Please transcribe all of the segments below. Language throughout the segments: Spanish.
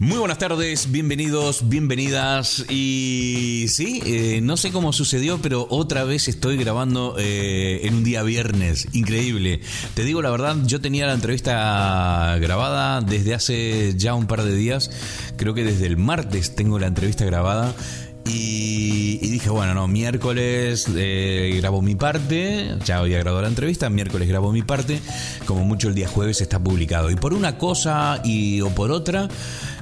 Muy buenas tardes, bienvenidos, bienvenidas. Y sí, eh, no sé cómo sucedió, pero otra vez estoy grabando eh, en un día viernes. Increíble. Te digo la verdad, yo tenía la entrevista grabada desde hace ya un par de días. Creo que desde el martes tengo la entrevista grabada. Y, dije, bueno, no, miércoles eh, grabo mi parte, ya había grabado la entrevista, miércoles grabo mi parte, como mucho el día jueves está publicado. Y por una cosa y o por otra,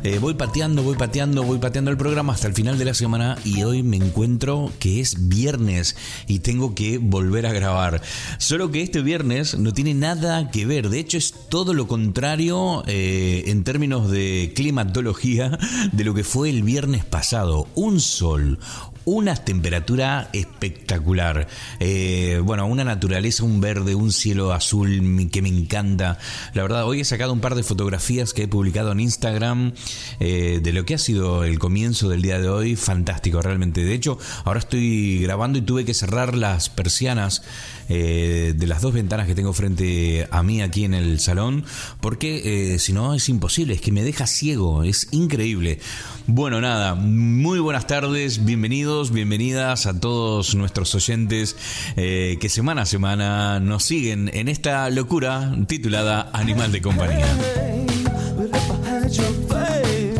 eh, voy pateando, voy pateando, voy pateando el programa hasta el final de la semana y hoy me encuentro que es viernes y tengo que volver a grabar. Solo que este viernes no tiene nada que ver, de hecho es todo lo contrario eh, en términos de climatología de lo que fue el viernes pasado. Un sol, una temperatura espectacular. Eh, bueno, una naturaleza, un verde, un cielo azul que me encanta. La verdad, hoy he sacado un par de fotografías que he publicado en Instagram eh, de lo que ha sido el comienzo del día de hoy. Fantástico, realmente. De hecho, ahora estoy grabando y tuve que cerrar las persianas eh, de las dos ventanas que tengo frente a mí aquí en el salón, porque si no es imposible, es que me deja ciego, es increíble. Bueno, nada, muy buenas tardes, bienvenidos bienvenidas a todos nuestros oyentes eh, que semana a semana nos siguen en esta locura titulada Animal de Compañía.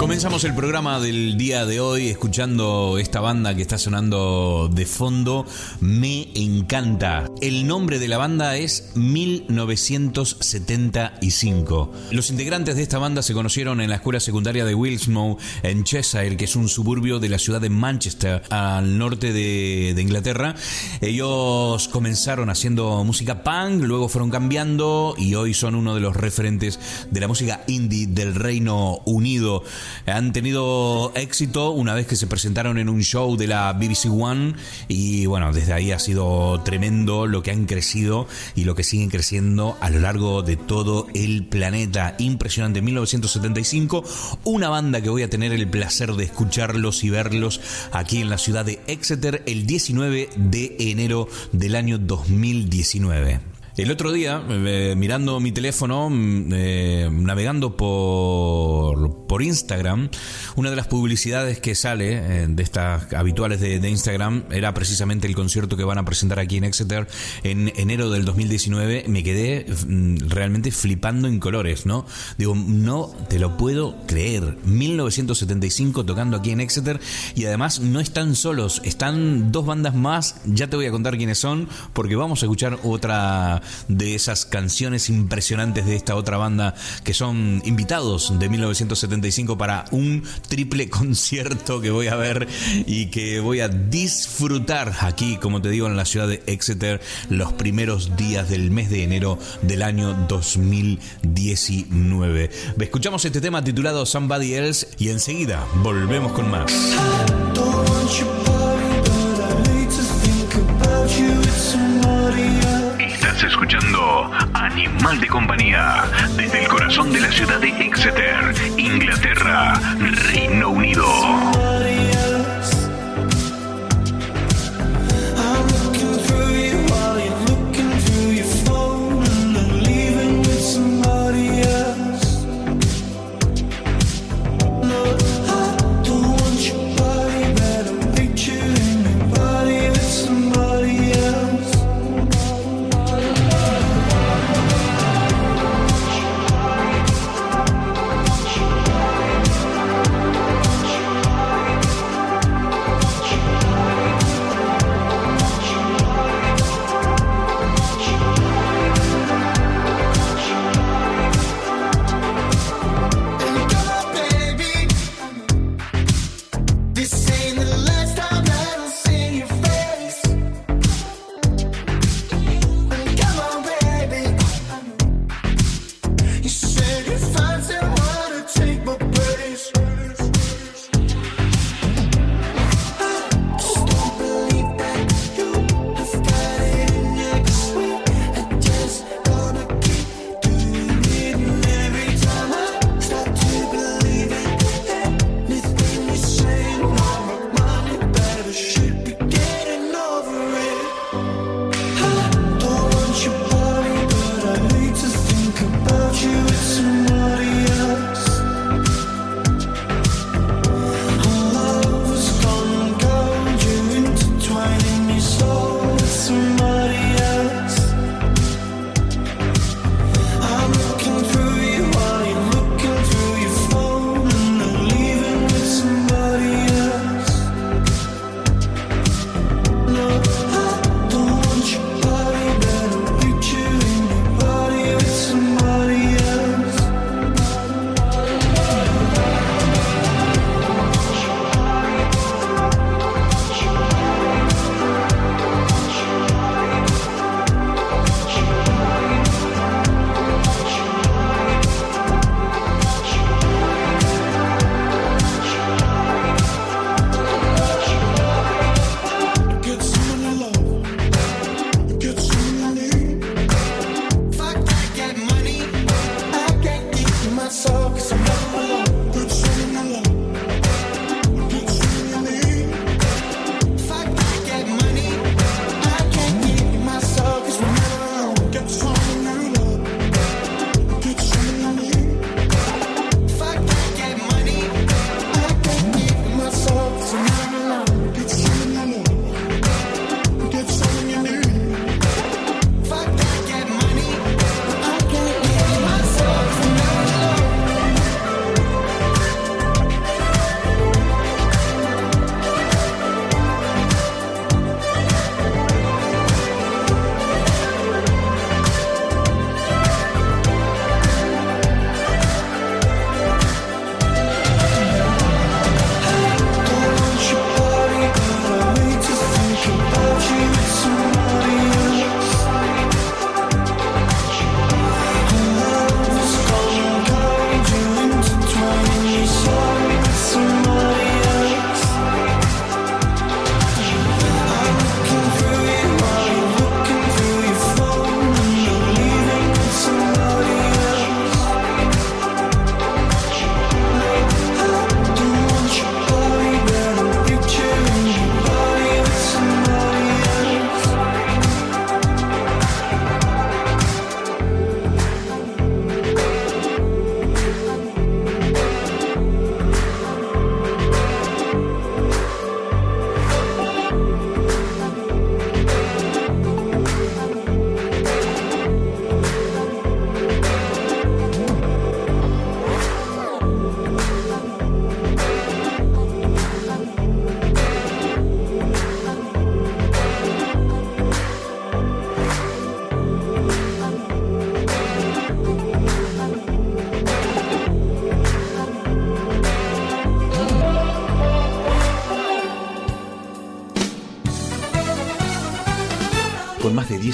Comenzamos el programa del día de hoy escuchando esta banda que está sonando de fondo. Me encanta. El nombre de la banda es 1975. Los integrantes de esta banda se conocieron en la escuela secundaria de Wilsmow en Cheshire, que es un suburbio de la ciudad de Manchester, al norte de, de Inglaterra. Ellos comenzaron haciendo música punk, luego fueron cambiando y hoy son uno de los referentes de la música indie del Reino Unido han tenido éxito una vez que se presentaron en un show de la BBC One y bueno, desde ahí ha sido tremendo lo que han crecido y lo que siguen creciendo a lo largo de todo el planeta. Impresionante, 1975, una banda que voy a tener el placer de escucharlos y verlos aquí en la ciudad de Exeter el 19 de enero del año 2019. El otro día, eh, mirando mi teléfono, mm, eh, navegando por, por Instagram, una de las publicidades que sale eh, de estas habituales de, Instagram era precisamente el concierto que van a presentar aquí en Exeter en enero del 2019. Me quedé mm, realmente flipando en colores, ¿no? Digo, no te lo puedo creer. 1975 tocando aquí en Exeter y además no están solos, están dos bandas más. Ya te voy a contar quiénes son porque vamos a escuchar otra de esas canciones impresionantes de esta otra banda que son invitados de 1975 para un triple concierto que voy a ver y que voy a disfrutar aquí, como te digo, en la ciudad de Exeter los primeros días del mes de enero del año 2019. Escuchamos este tema titulado Somebody Else y enseguida volvemos con más. Escuchando Animal de Compañía desde el corazón de la ciudad de Exeter, Inglaterra, Reino Unido.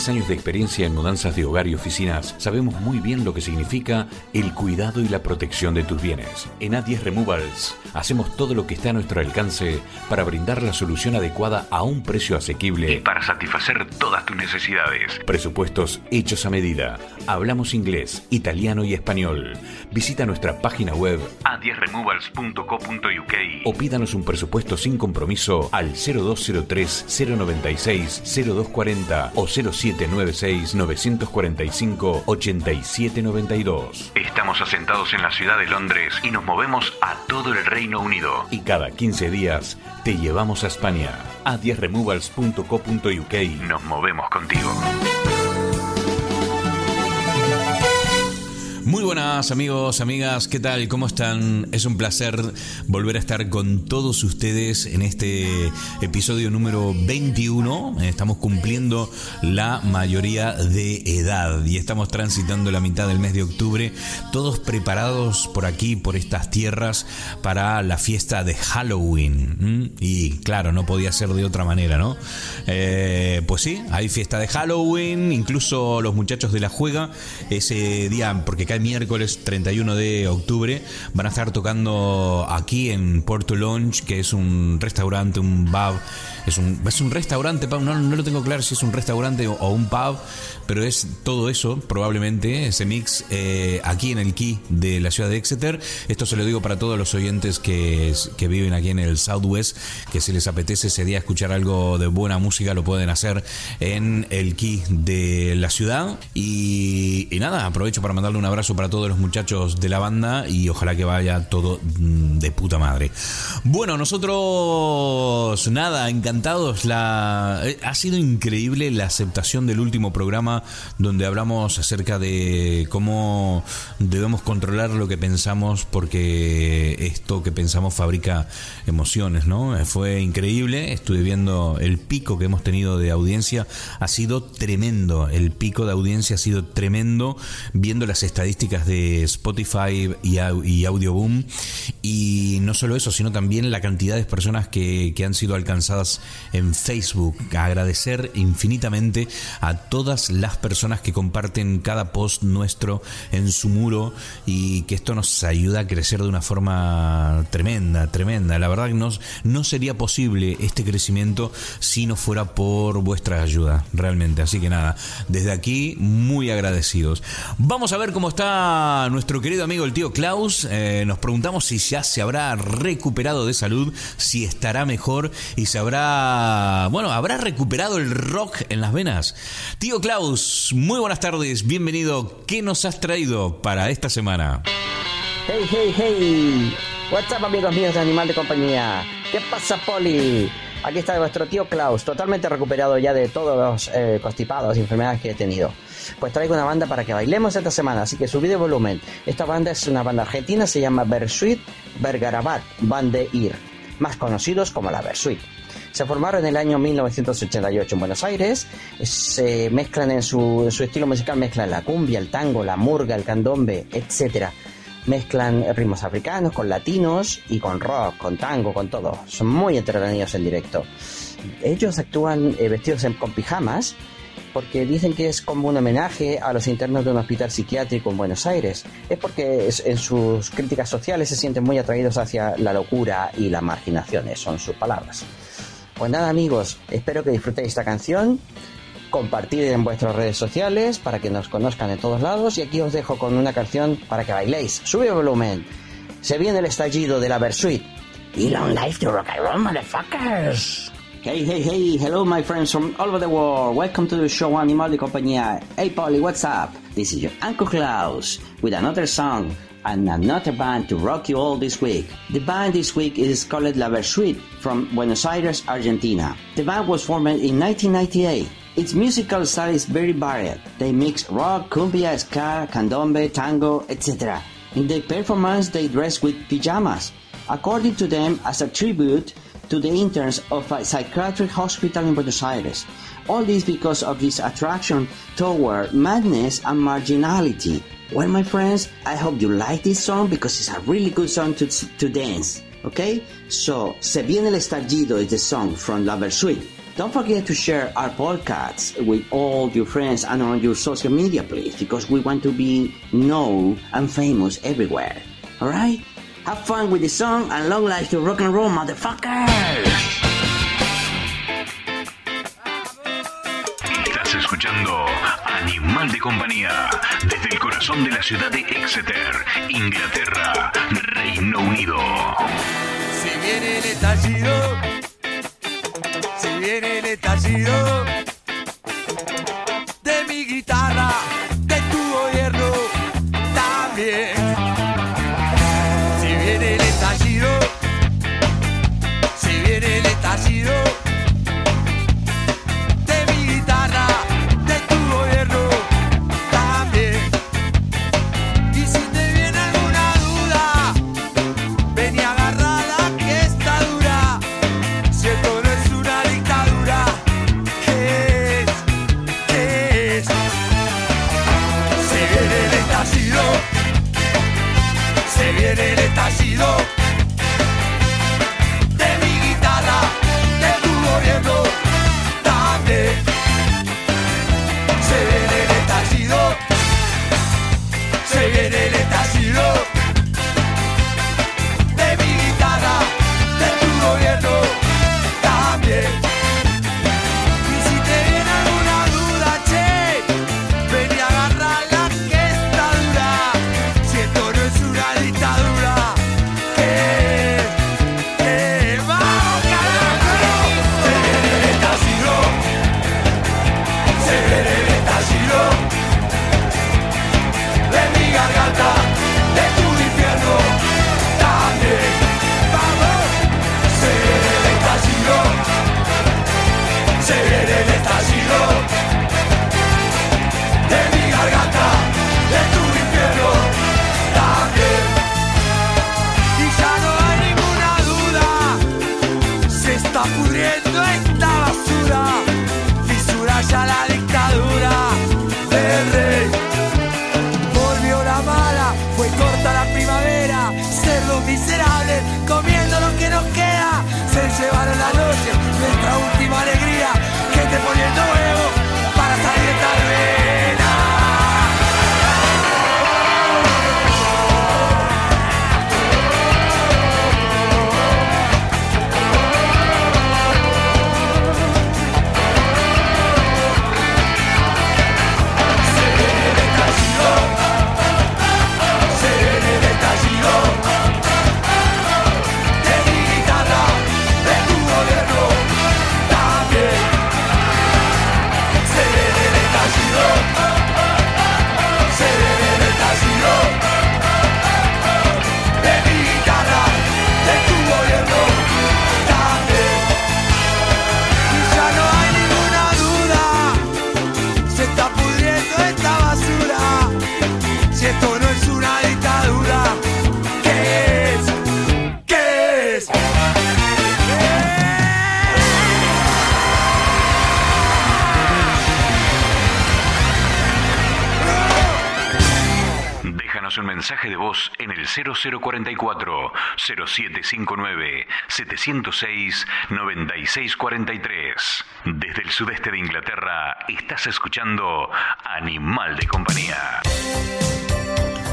10 años de experiencia en mudanzas de hogar y oficinas, sabemos muy bien lo que significa el cuidado y la protección de tus bienes. En A10 Removals hacemos todo lo que está a nuestro alcance para brindar la solución adecuada a un precio asequible y para satisfacer todas tus necesidades. Presupuestos hechos a medida. Hablamos inglés, italiano y español. Visita nuestra página web a10removals.co.uk o pídanos un presupuesto sin compromiso al 0203 096 0240 o 0796 945 8792. Estamos asentados en la ciudad de Londres y nos movemos a todo el Reino Unido. Y cada 15 días te llevamos a España. A 10removals.co.uk. Nos movemos contigo. Muy buenas amigos, amigas, ¿qué tal? ¿Cómo están? Es un placer volver a estar con todos ustedes en este episodio número 21. Estamos cumpliendo la mayoría de edad y estamos transitando la mitad del mes de octubre, todos preparados por aquí, por estas tierras, para la fiesta de Halloween. Y claro, no podía ser de otra manera, ¿no? Eh, pues sí, hay fiesta de Halloween, incluso los muchachos de la juega ese día, porque el miércoles 31 de octubre van a estar tocando aquí en Porto Lounge, que es un restaurante, un pub. Es un, es un restaurante, no, no lo tengo claro si es un restaurante o, un pub, pero es todo eso, probablemente, ese mix eh, aquí en el Key de la ciudad de Exeter. Esto se lo digo para todos los oyentes que, que viven aquí en el Southwest, que si les apetece ese día escuchar algo de buena música, lo pueden hacer en el Key de la ciudad. Y, y nada, aprovecho para mandarle un abrazo para todos los muchachos de la banda y ojalá que vaya todo mm, de puta madre. Bueno, nosotros nada, encantados. La, eh, ha sido increíble la aceptación del último programa donde hablamos acerca de cómo debemos controlar lo que pensamos porque esto que pensamos fabrica emociones, ¿no? Fue increíble, estuve viendo el pico que hemos tenido de audiencia, ha sido tremendo, el pico de audiencia ha sido tremendo viendo las estadísticas de Spotify y, y Audioboom. Y no solo eso, sino también la cantidad de personas que, que han sido alcanzadas en Facebook. Agradecer infinitamente a todas las personas que comparten cada post nuestro en su muro y que esto nos ayuda a crecer de una forma tremenda, tremenda. La verdad que no, sería posible este crecimiento si no fuera por vuestra ayuda, realmente. Así que nada, desde aquí muy agradecidos. Vamos a ver cómo está nuestro querido amigo el tío Klaus. Eh, nos preguntamos si ya se habrá recuperado de salud, si estará mejor y se habrá, bueno, habrá recuperado el rock en las venas. Tío Klaus, muy buenas tardes, bienvenido. ¿Qué nos has traído para esta semana? Hey, hey, hey. What's up, amigos míos de Animal de Compañía? ¿Qué pasa, Poli? Aquí está nuestro tío Klaus, totalmente recuperado ya de todos los eh, constipados y enfermedades que he tenido. Pues traigo una banda para que bailemos esta semana, así que subí de volumen. Esta banda es una banda argentina, se llama Bersuit Bergarabat Ir, más conocidos como la Bersuit. Se formaron en el año 1988 en Buenos Aires. Se mezclan en su, estilo musical, mezclan la cumbia, el tango, la murga, el candombe, etc. Mezclan ritmos africanos con latinos y con rock, con tango, con todo. Son muy entretenidos en directo. Ellos actúan eh, vestidos con pijamas porque dicen que es como un homenaje a los internos de un hospital psiquiátrico en Buenos Aires. Es porque en sus críticas sociales se sienten muy atraídos hacia la locura y la marginación, son sus palabras. Pues nada amigos, espero que disfrutéis esta canción, compartid en vuestras redes sociales para que nos conozcan en todos lados y aquí os dejo con una canción para que bailéis. Sube el volumen. Se viene el estallido de la Versuit. Y long life to rock and roll, motherfuckers. Hey, hey, hey, hello my friends from all over the world. Welcome to the show Animal de Compañía. Hey Polly, what's up? This is your Uncle Klaus with another song and another band to rock you all this week. The band this week is called La Versuit from Buenos Aires, Argentina. The band was formed in 1998. Its musical style is very varied. They mix rock, cumbia, ska, candombe, tango, etc. In their performance, they dress with pajamas. According to them, as a tribute to the interns of a psychiatric hospital in Buenos Aires. All this because of this attraction toward madness and marginality. Well, my friends, I hope you like this song because it's a really good song to, to dance. Okay? So, Se viene el estallido is the song from La Versuit. Don't forget to share our podcasts with all your friends and on your social media, please, because we want to be known and famous everywhere. Alright? Have fun with the song and long life to rock and roll, motherfuckers! Estás escuchando Animal de Compañía corazón de la ciudad de Exeter, Inglaterra, Reino Unido. Si viene el estallido, si viene el estallido de mi guitarra, mensaje de voz en el 0044 0759 706 9643. Desde el sudeste de Inglaterra estás escuchando Animal de Compañía.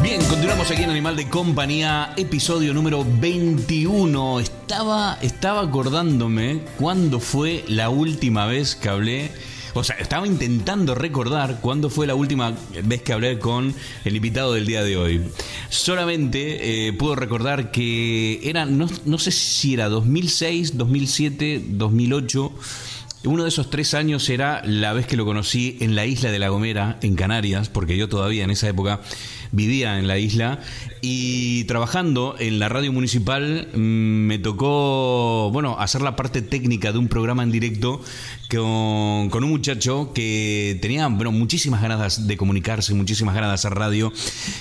Bien, continuamos aquí en Animal de Compañía, episodio número 21. Estaba, estaba acordándome cuándo fue la última vez que hablé. O sea, estaba intentando recordar cuándo fue la última vez que hablé con el invitado del día de hoy. Solamente eh, puedo recordar que era, no, no sé si era 2006, 2007, 2008. Uno de esos tres años era la vez que lo conocí en la isla de La Gomera, en Canarias, porque yo todavía en esa época vivía en la isla y trabajando en la radio municipal mm, me tocó, bueno, hacer la parte técnica de un programa en directo con, con un muchacho que tenía, bueno, muchísimas ganas de comunicarse, muchísimas ganas de hacer radio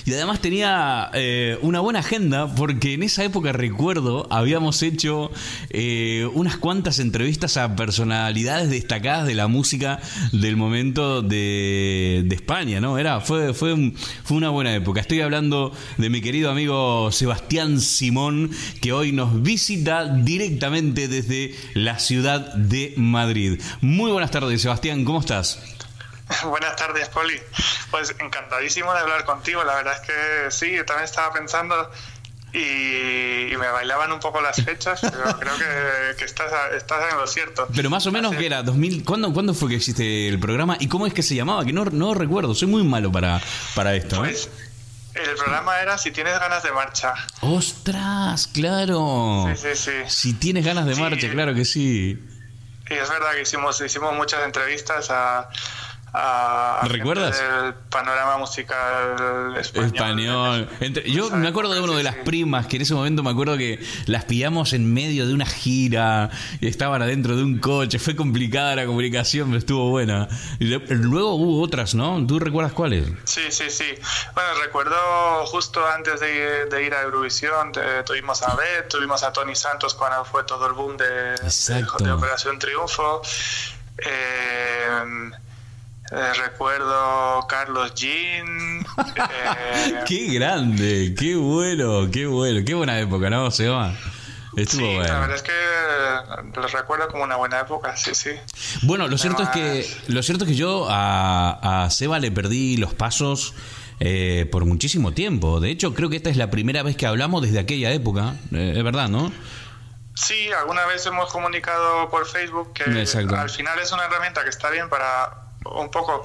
y además tenía eh, una buena agenda porque en esa época recuerdo habíamos hecho eh, unas cuantas entrevistas a personalidades destacadas de la música del momento de, España, ¿no? Era, fue, fue, fue una buena época. Estoy hablando de mi querido amigo Sebastián Simón, que hoy nos visita directamente desde la ciudad de Madrid. Muy buenas tardes, Sebastián, ¿cómo estás? Buenas tardes, Poli. Pues encantadísimo de hablar contigo. La verdad es que sí, yo también estaba pensando y, y me bailaban un poco las fechas, pero creo que, que estás, estás en lo cierto. Pero más o menos que era 2000, ¿cuándo, ¿cuándo fue que existe el programa y cómo es que se llamaba? Que no, no recuerdo, soy muy malo para, para esto. ¿eh? Pues el programa era Si tienes ganas de marcha. ¡Ostras! ¡Claro! Sí, sí, sí. Si tienes ganas de Sí. marcha, claro que sí. Y es verdad que hicimos, hicimos muchas entrevistas a, a, ¿Recuerdas? del panorama musical español. Español. Entre- yo me acuerdo de uno de las primas que en ese momento me acuerdo que las pillamos en medio de una gira, estaban adentro de un coche, fue complicada la comunicación, pero estuvo buena. Y luego hubo otras, ¿no? ¿Tú recuerdas cuáles? Sí, sí, sí. Bueno, recuerdo justo antes de, de ir a Eurovisión, tuvimos a Beth, tuvimos a Tony Santos cuando fue todo el boom de, de Operación Triunfo. Eh, eh, recuerdo Carlos Jean. eh, ¡Qué grande! ¡Qué bueno! ¡Qué bueno! ¡Qué buena época, ¿no, Seba? Estuvo sí, la verdad es que lo recuerdo como una buena época, sí, sí. Bueno, lo cierto es que lo cierto es que yo a, a Seba le perdí los pasos eh, por muchísimo tiempo. De hecho, creo que esta es la primera vez que hablamos desde aquella época. Eh, es verdad, ¿no? Sí, alguna vez hemos comunicado por Facebook que Exacto. al final es una herramienta que está bien para un poco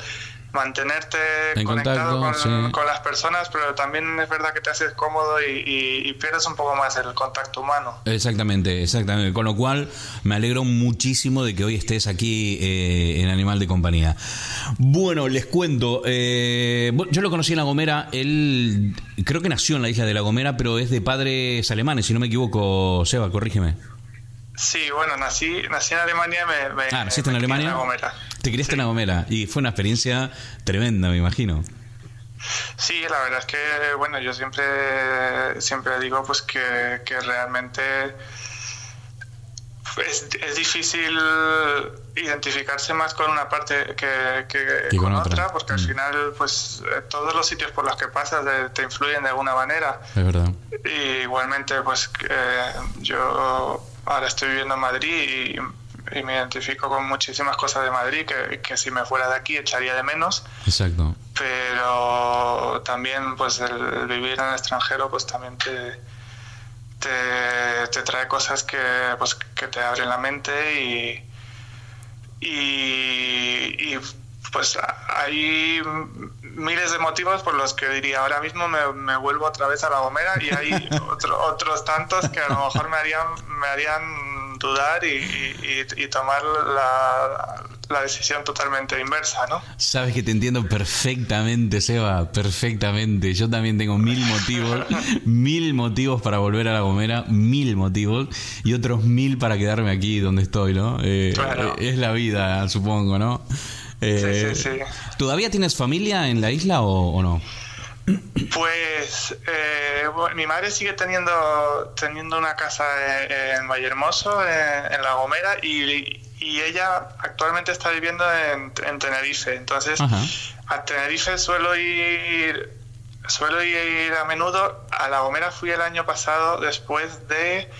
mantenerte En conectado contacto, con, sí. con las personas, pero también es verdad que te haces cómodo y, y- y pierdes un poco más el contacto humano. Exactamente, exactamente. Con lo cual me alegro muchísimo de que hoy estés aquí eh, en Animal de Compañía. Bueno, les cuento. eh, yo lo conocí en La Gomera. Él creo que nació en la isla de La Gomera, pero es de padres alemanes, si no me equivoco. Seba, corrígeme. Sí, bueno, nací, nací en Alemania. Me, me- Ah, ¿naciste en me Alemania? La Gomera. Te criaste Sí. en La Gomera y fue una experiencia tremenda, me imagino. Sí, la verdad es que, bueno, yo siempre, siempre digo pues que, que realmente es, es difícil identificarse más con una parte que, que Que con con, otra. otra, porque al Mm. final pues eh, todos los sitios por los que pasas eh, te influyen de alguna manera. Es verdad. Y igualmente pues eh, yo ahora estoy viviendo en Madrid y, y me identifico con muchísimas cosas de Madrid que, que si me fuera de aquí echaría de menos Exacto. pero también pues el, vivir en el extranjero pues también te, te, te trae cosas que pues que te abren la mente y y, y, pues hay miles de motivos por los que diría ahora mismo me, me vuelvo otra vez a la Gomera y hay otro- otros tantos que a lo mejor me harían me harían dudar y, y- y tomar la, la decisión totalmente inversa, ¿no? Sabes que te entiendo perfectamente, Seba, perfectamente. Yo también tengo mil motivos, mil motivos para volver a La Gomera, mil motivos, y otros mil para quedarme aquí donde estoy, ¿no? Eh, Claro. eh, Es la vida, supongo, ¿no? Eh, Sí, sí, sí. ¿Todavía tienes familia en la isla o, o no? Pues eh, bueno, mi madre sigue teniendo teniendo una casa en, en Vallehermoso, en, en La Gomera, y, y ella actualmente está viviendo en, en Tenerife. Entonces, Ajá. a Tenerife suelo ir suelo ir a menudo. A La Gomera fui el año pasado después de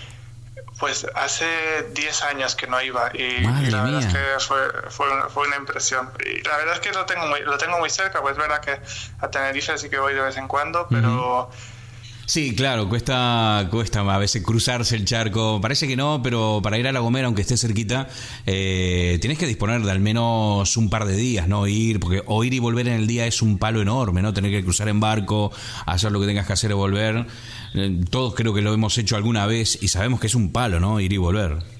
pues hace 10 años que no iba y, Madre la verdad mía. es que fue, fue, una- fue una impresión. Y la verdad es que lo tengo muy, lo tengo muy cerca, pues es verdad que a Tenerife sí que voy de vez en cuando, pero Sí, claro, cuesta, cuesta a veces cruzarse el charco. Parece que no, pero para ir a La Gomera, aunque esté cerquita, eh, tienes que disponer de al menos un par de días, ¿no? Ir, porque o ir y volver en el día es un palo enorme, ¿no? Tener que cruzar en barco, hacer lo que tengas que hacer y volver. Eh, todos creo que lo hemos hecho alguna vez y sabemos que es un palo, ¿no? Ir y volver.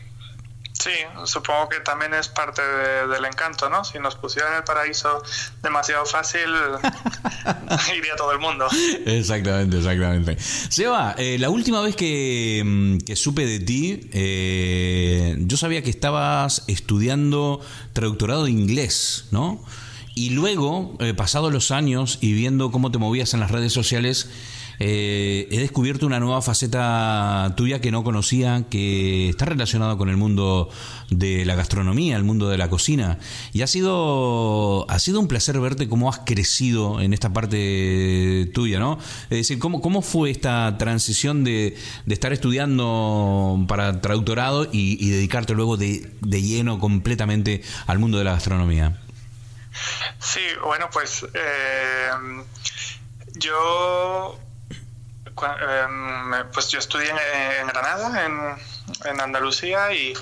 Sí, supongo que también es parte de- del encanto, ¿no? Si nos pusieran el paraíso demasiado fácil, iría todo el mundo. Exactamente, exactamente. Seba, eh, la última vez que, mm, que supe de ti, eh, yo sabía que estabas estudiando traductorado de inglés, ¿no? Y luego, eh, pasados los años y viendo cómo te movías en las redes sociales, eh, he descubierto una nueva faceta tuya que no conocía, que está relacionada con el mundo de la gastronomía, el mundo de la cocina. Y ha sido, ha sido un placer verte cómo has crecido en esta parte tuya, ¿no? Es decir, ¿cómo, cómo fue esta transición de, de estar estudiando para traductorado y, dedicarte luego de, de lleno completamente al mundo de la gastronomía? Sí, bueno, pues eh, yo pues yo estudié en, Granada, en, en Andalucía, y,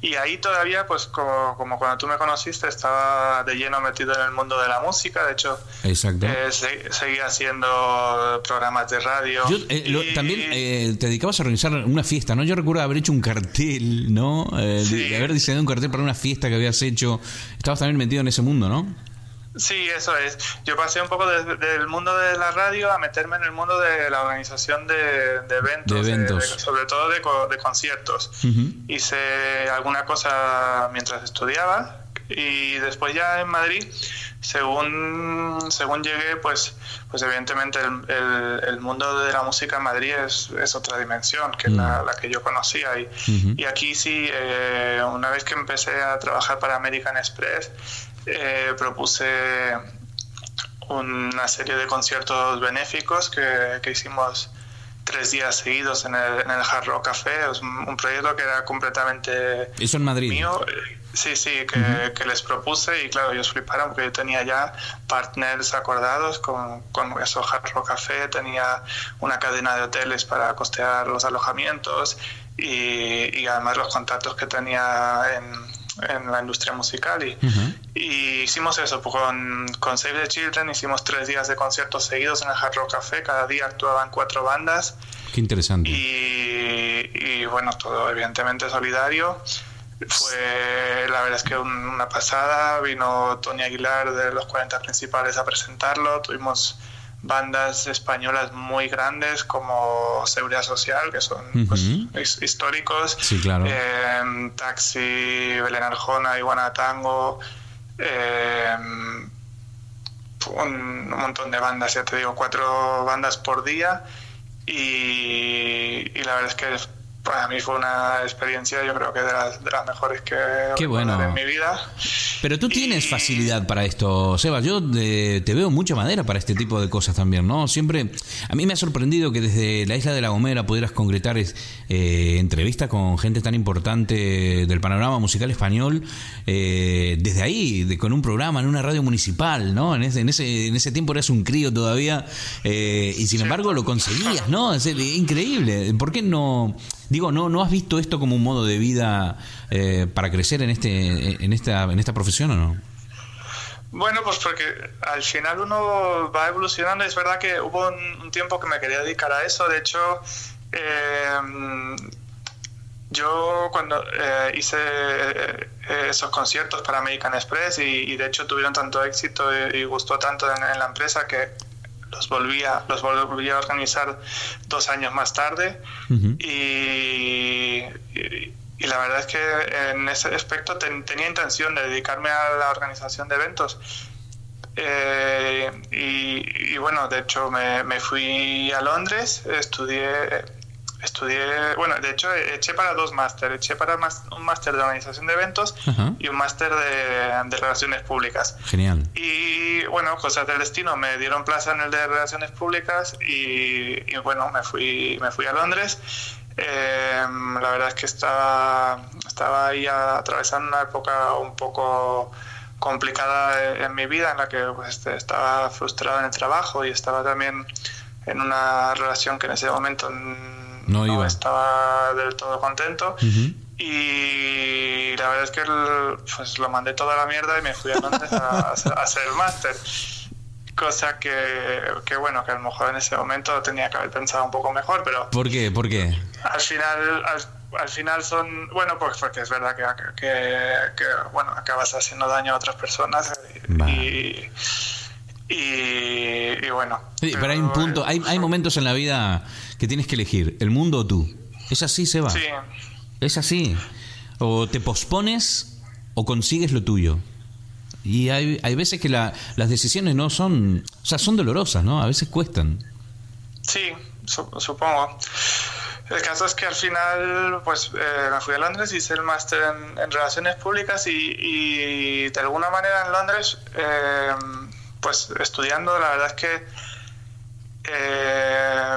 y ahí todavía, pues como, como cuando tú me conociste, estaba de lleno metido en el mundo de la música. De hecho, Exacto. eh, se- seguía haciendo programas de radio. Yo, eh, lo- y- también eh, te dedicabas a organizar una fiesta, ¿no? Yo recuerdo haber hecho un cartel, ¿no? Eh, Sí. de haber diseñado un cartel para una fiesta que habías hecho. Estabas también metido en ese mundo, ¿no? Sí, eso es. Yo pasé un poco de- del mundo de la radio a meterme en el mundo de la organización de, de eventos, De eventos. de- sobre todo de, co- de conciertos. Ujú. Hice alguna cosa mientras estudiaba y después ya en Madrid, según, según llegué, pues, pues evidentemente el, el- el mundo de la música en Madrid es, es otra dimensión que Mm. la, la que yo conocía. Y, y aquí sí, eh, una vez que empecé a trabajar para American Express, eh, propuse una serie de conciertos benéficos que, que hicimos tres días seguidos en el, en el Hard Rock Café. Es un, un proyecto que era completamente Eso en Madrid. mío. eh, Sí, sí, que, que les propuse y claro, ellos fliparon porque yo tenía ya partners acordados con, con eso, Hard Rock Café, tenía una cadena de hoteles para costear los alojamientos y, y además los contactos que tenía en, en la industria musical y, Ujú. y hicimos eso pues, con, con Save the Children, hicimos tres días de conciertos seguidos en el Hard Rock Café, cada día actuaban cuatro bandas Qué interesante. y, y, bueno, todo evidentemente solidario. Fue la verdad es que un- una pasada, vino Tony Aguilar de los 40 principales a presentarlo, tuvimos bandas españolas muy grandes como Seguridad Social, que son pues, históricos, Sí, claro. eh, Taxi, Belén Arjona, Iguana Tango, eh, un, un montón de bandas, ya te digo, cuatro bandas por día. Y, y la verdad es que para mí fue una experiencia yo creo que de las, de las mejores que Qué bueno. en mi vida. Pero tú tienes Y- facilidad para esto, Seba. Yo eh, te veo mucha madera para este tipo de cosas también, ¿no? Siempre, a mí me ha sorprendido que desde la isla de La Gomera pudieras concretar es- eh, entrevistas con gente tan importante del panorama musical español, eh, desde ahí, de- con un programa en una radio municipal, ¿no? En ese, en ese, en ese tiempo eras un crío todavía eh, y sin embargo lo conseguías, ¿no? Es increíble. ¿Por qué no? Digo, ¿no, ¿no has visto esto como un modo de vida eh, para crecer en este en esta en esta profesión o no? Bueno, pues porque al final uno va evolucionando. Es verdad que hubo un, tiempo que me quería dedicar a eso. De hecho, eh, yo cuando eh, hice eh, esos conciertos para American Express y, de hecho tuvieron tanto éxito y, gustó tanto en la empresa que los volví a, los volví a organizar dos años más tarde y, y- y la verdad es que en ese aspecto ten- tenía intención de dedicarme a la organización de eventos. Eh, y, y bueno, de hecho me, me fui a Londres, estudié, estudié, bueno, de hecho eché para dos máster, eché para un máster de organización de eventos Ajá. y un máster de, de relaciones públicas. Genial. Y bueno, cosas del destino, me dieron plaza en el de Relaciones Públicas y, y, bueno, me fui, me fui a Londres. Eh, la verdad es que estaba, estaba ahí atravesando una época un poco complicada en mi vida en la que pues, estaba frustrado en el trabajo y estaba también en una relación que en ese momento No iba. estaba del todo contento y la verdad es que el- pues lo mandé toda la mierda y me fui a Londres a, a hacer- el máster. Cosa que, que, bueno, que a lo mejor en ese momento tenía que haber pensado un poco mejor, pero ¿Por qué? ¿Por qué? al final al, al final son, bueno, pues porque es verdad que, que, que, bueno, acabas haciendo daño a otras personas y, y, y bueno. Sí, pero hay un punto, hay, hay momentos en la vida que tienes que elegir, el mundo o tú. Es así, Seba. Sí, Es así. O te pospones o consigues lo tuyo. Y hay, hay veces que la- las decisiones no son, o sea, son dolorosas, ¿no? A veces cuestan. Sí, su- supongo. El caso es que al final, pues eh, me fui a Londres, hice el máster en, en Relaciones Públicas y, y de alguna manera en Londres, eh, pues estudiando, la verdad es que eh,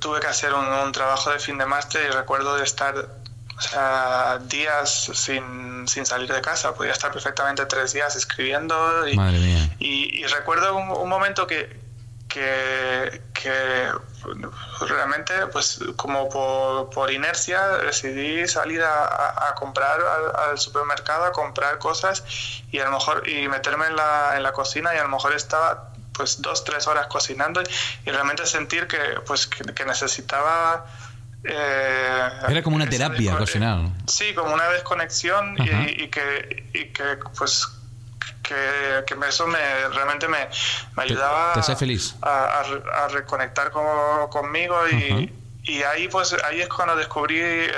tuve que hacer un, un trabajo de fin de máster y recuerdo de estar o sea, días sin, sin salir de casa. Podía estar perfectamente tres días escribiendo y, Madre mía. y, y recuerdo un, un momento que, que, que realmente, pues como por, por inercia, decidí salir a, a- a comprar al, al supermercado, a comprar cosas y a lo mejor y meterme en la, en la cocina y a lo mejor estaba pues dos, tres horas cocinando y, realmente sentir que pues que, que necesitaba eh, Era como una terapia cocinar. Sí, como una desconexión y, y que, y que pues que, que eso me realmente me, me ayudaba te hace feliz. A, a re- a reconectar como- conmigo y, y ahí pues ahí es cuando descubrí eh,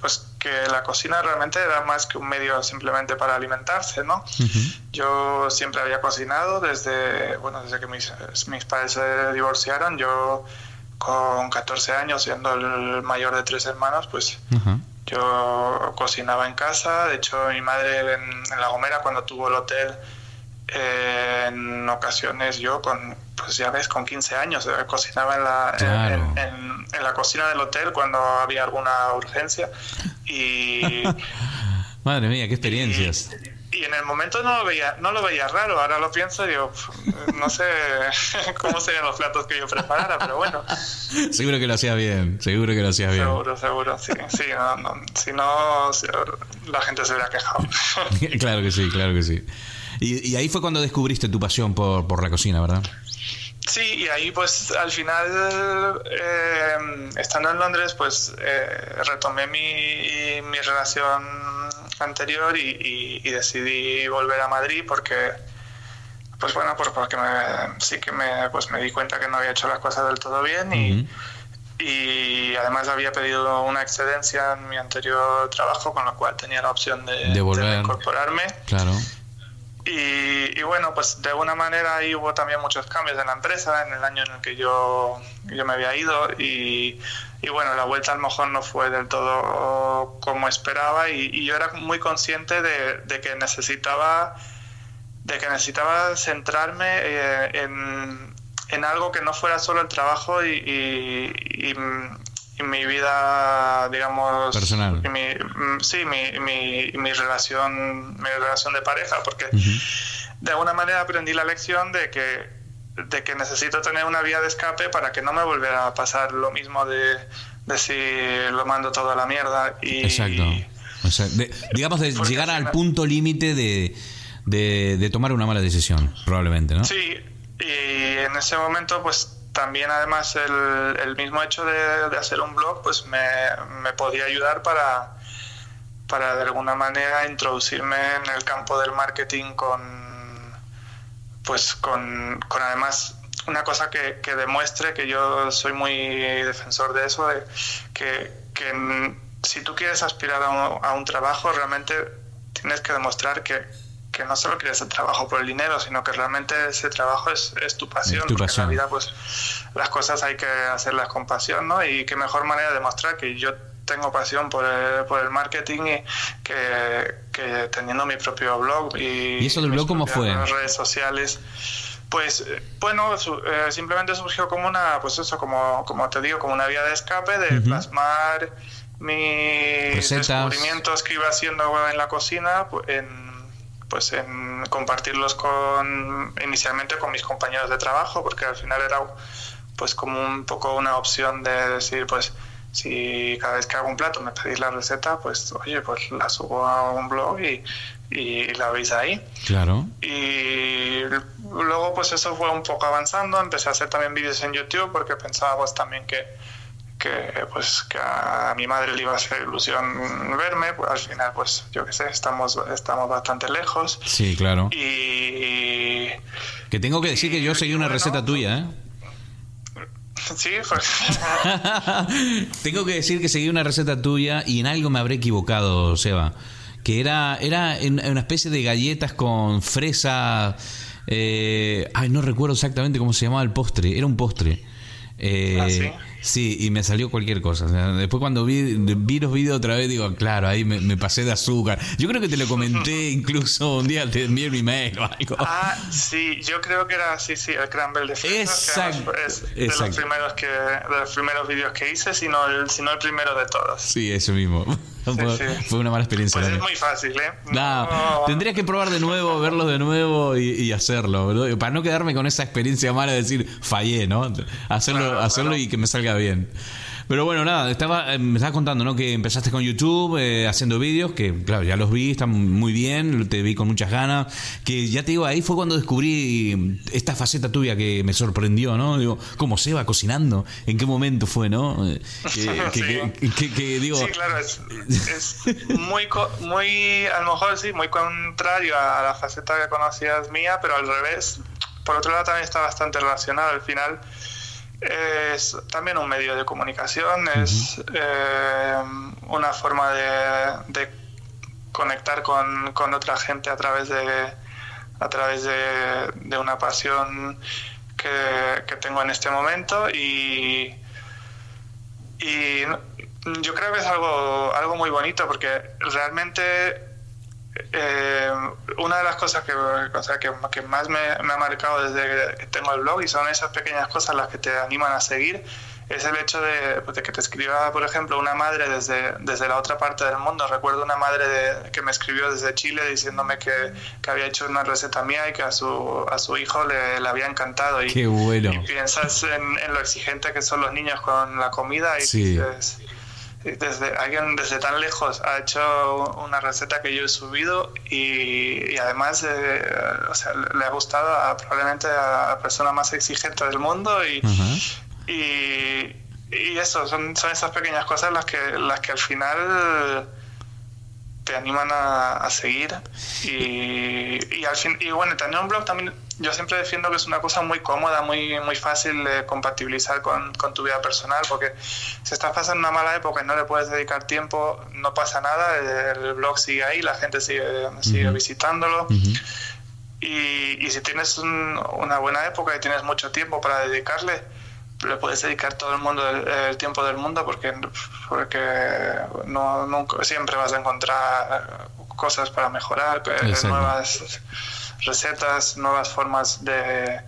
pues que la cocina realmente era más que un medio simplemente para alimentarse, ¿no? Yo siempre había cocinado desde bueno desde que mis, mis padres se divorciaron, yo con 14 años siendo el mayor de tres hermanos, pues yo cocinaba en casa, de hecho mi madre en, en La Gomera cuando tuvo el hotel, eh, en ocasiones yo con, pues ya ves, con 15 años eh, cocinaba en la, Claro. en, en- en la cocina del hotel cuando había alguna urgencia y, Madre mía, qué experiencias. y en el momento no lo veía, no lo veía raro, ahora lo pienso y digo, "Pf, no sé cómo serían los platos que yo preparara, pero bueno. Seguro que lo hacías bien, seguro que lo hacías bien. Seguro, seguro, sí. sí no, no, si no, la gente se hubiera quejado. claro que sí, claro que sí. Y, y ahí fue cuando descubriste tu pasión por, por la cocina, ¿verdad? Sí, y ahí pues al final, eh, estando en Londres, pues eh, retomé mi, mi relación anterior y, y- y decidí volver a Madrid porque, pues bueno, pues porque me- sí que me, pues me di cuenta que no había hecho las cosas del todo bien y, y además había pedido una excedencia en mi anterior trabajo, con lo cual tenía la opción de, De volver. incorporarme. Claro. Y, y bueno, pues de alguna manera ahí hubo también muchos cambios en la empresa en el año en el que yo, yo me había ido. Y, y bueno, la vuelta a lo mejor no fue del todo como esperaba. Y, yo era muy consciente de, de que necesitaba de que necesitaba centrarme eh, en, en algo que no fuera solo el trabajo y, mi vida, digamos... Personal. y mi- mm, sí, mi, mi, mi relación mi relación de pareja, porque de alguna manera aprendí la lección de que, de que necesito tener una vía de escape para que no me volviera a pasar lo mismo de, de si lo mando todo a la mierda. Y, Exacto. O sea, de- digamos de llegar al punto límite de, de, de tomar una mala decisión, probablemente, ¿no? Sí, y en ese momento, pues también además el, el mismo hecho de, hacer un blog, pues me, podía ayudar para, para de alguna manera introducirme en el campo del marketing con, pues con, con además una cosa que, demuestre que yo soy muy defensor de eso, de que, que si tú quieres aspirar a un, a un trabajo, realmente tienes que demostrar que, que no solo quieres el trabajo por el dinero, sino que realmente ese trabajo es, es tu pasión. Es tu porque pasión. en la vida, pues, las cosas hay que hacerlas con pasión, ¿no? Y qué mejor manera de demostrar que yo tengo pasión por el, por el marketing y que, que teniendo mi propio blog y, ¿Y eso del blog cómo fue? redes sociales pues eh, bueno su- eh, simplemente surgió como una pues eso como como te digo como una vía de escape de plasmar mis Recetas. descubrimientos que iba haciendo en la cocina pu- en pues en compartirlos con inicialmente con mis compañeros de trabajo porque al final era pues como un poco una opción de decir pues si cada vez que hago un plato me pedís la receta pues oye pues la subo a un blog y, y la veis ahí Claro. y luego pues eso fue un poco avanzando, empecé a hacer también vídeos en YouTube porque pensaba pues también que, que pues que a mi madre le iba a hacer ilusión verme, pues al final pues yo qué sé, estamos, estamos bastante lejos Sí, claro. y Que tengo que decir que yo seguí una bueno, receta tuya, ¿eh? sí, pues, Tengo que decir que seguí una receta tuya y en algo me habré equivocado, Seba. Que era, era una especie de galletas con fresa. eh, ay, no recuerdo exactamente cómo se llamaba el postre. Era un postre. Eh, ¿Ah, sí? sí, y me salió cualquier cosa. O sea, después cuando vi, vi los videos otra vez, digo, claro, ahí me, me pasé de azúcar. Yo creo que te lo comenté incluso un día, te envié un email o algo. Ah, sí, yo creo que era, sí, sí, el Crumble de además Exacto, es de exacto. los primeros que, de los primeros vídeos que hice, sino el, sino el primero de todos. Sí, eso mismo. Fue, sí. fue una mala experiencia. Pues es muy fácil, ¿eh? No, No- tendría que probar de nuevo, verlos de nuevo y, y hacerlo, ¿verdad? para no quedarme con esa experiencia mala de decir fallé, ¿no? Hacerlo, Claro, hacerlo claro. y que me salga bien. Pero bueno, nada, estaba, eh, me estabas contando, ¿no? Que empezaste con YouTube eh, haciendo vídeos, que claro, ya los vi, están muy bien, te vi con muchas ganas. Que ya te digo, ahí fue cuando descubrí esta faceta tuya que me sorprendió, ¿no? Digo, ¿cómo se va cocinando? ¿En qué momento fue, no? Eh, Que, que- Sí. que- que- digo, Sí, claro, es, es muy, muy, a lo mejor sí, muy contrario a la faceta que conocías mía, pero al revés. Por otro lado, también está bastante relacionado. Al final, es también un medio de comunicación, es eh, una forma de, de conectar con, con otra gente a través de, a través de, de una pasión que, que tengo en este momento y, y yo creo que es algo, algo muy bonito porque realmente eh, una de las cosas que, o sea, que, que más me, me ha marcado desde que tengo el blog y son esas pequeñas cosas las que te animan a seguir es el hecho de, pues, de que te escriba, por ejemplo, una madre desde, desde la otra parte del mundo. Recuerdo una madre de- que me escribió desde Chile diciéndome que, que había hecho una receta mía y que a su, a su hijo le, le había encantado. Y, Qué bueno. y piensas en, en lo exigente que son los niños con la comida y Sí. dices, desde alguien desde tan lejos ha hecho una receta que yo he subido y, y además eh, o sea, le ha gustado a, probablemente a la persona más exigente del mundo y, y eso son, son esas pequeñas cosas las que las que al final te animan a, a seguir y, y al fin y bueno tener un blog también yo siempre defiendo que es una cosa muy cómoda muy muy fácil de compatibilizar con, con tu vida personal porque si estás pasando una mala época y no le puedes dedicar tiempo no pasa nada el blog sigue ahí la gente sigue sigue visitándolo. Y, y si tienes un- una buena época y tienes mucho tiempo para dedicarle, le puedes dedicar todo el mundo el, el tiempo del mundo porque, porque no, nunca, siempre vas a encontrar cosas para mejorar, eh, Exacto. nuevas recetas, nuevas formas de,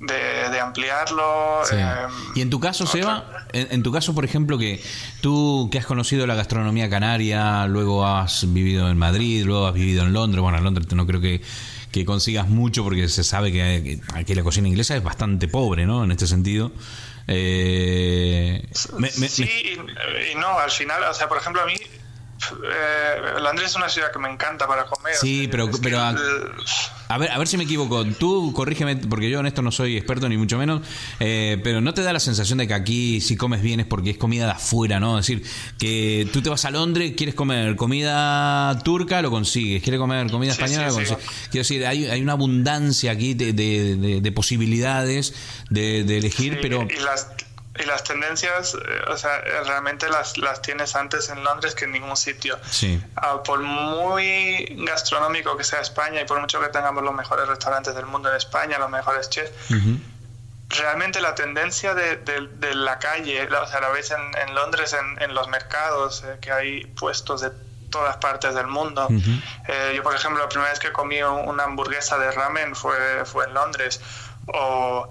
de, de ampliarlo. Sí. eh, Y en tu caso, otra- Seba, en, en tu caso, por ejemplo, que tú que has conocido la gastronomía canaria, luego has vivido en Madrid, luego has vivido en Londres, bueno, en Londres no creo que, que consigas mucho porque se sabe que, aquí la cocina inglesa es bastante pobre, ¿no? En este sentido. Eh, me- me- sí y no, al final, o sea, por ejemplo, a mí eh, Londres es una ciudad que me encanta para comer. Sí, pero- a- eh, A ver, a ver si me equivoco. Tú corrígeme, porque yo en esto no soy experto ni mucho menos, eh, pero ¿no te da la sensación de que aquí si comes bien es porque es comida de afuera, ¿no? Es decir, que tú te vas a Londres, quieres comer comida turca, lo consigues. Quieres comer comida española, sí, lo sí. consigues. Quiero decir, hay, hay una abundancia aquí de, de- de- de posibilidades de, elegir, pero... y las y las tendencias eh, o sea realmente las, las tienes antes en Londres que en ningún sitio Sí. Ah, por muy gastronómico que sea España y por mucho que tengamos los mejores restaurantes del mundo en España los mejores chefs realmente la tendencia de, de- de la calle, la- o sea, la ves en, en Londres, en, en los mercados, eh, que hay puestos de todas partes del mundo. Eh, yo, por ejemplo, la primera vez que comí un- una hamburguesa de ramen fue, fue en Londres. O,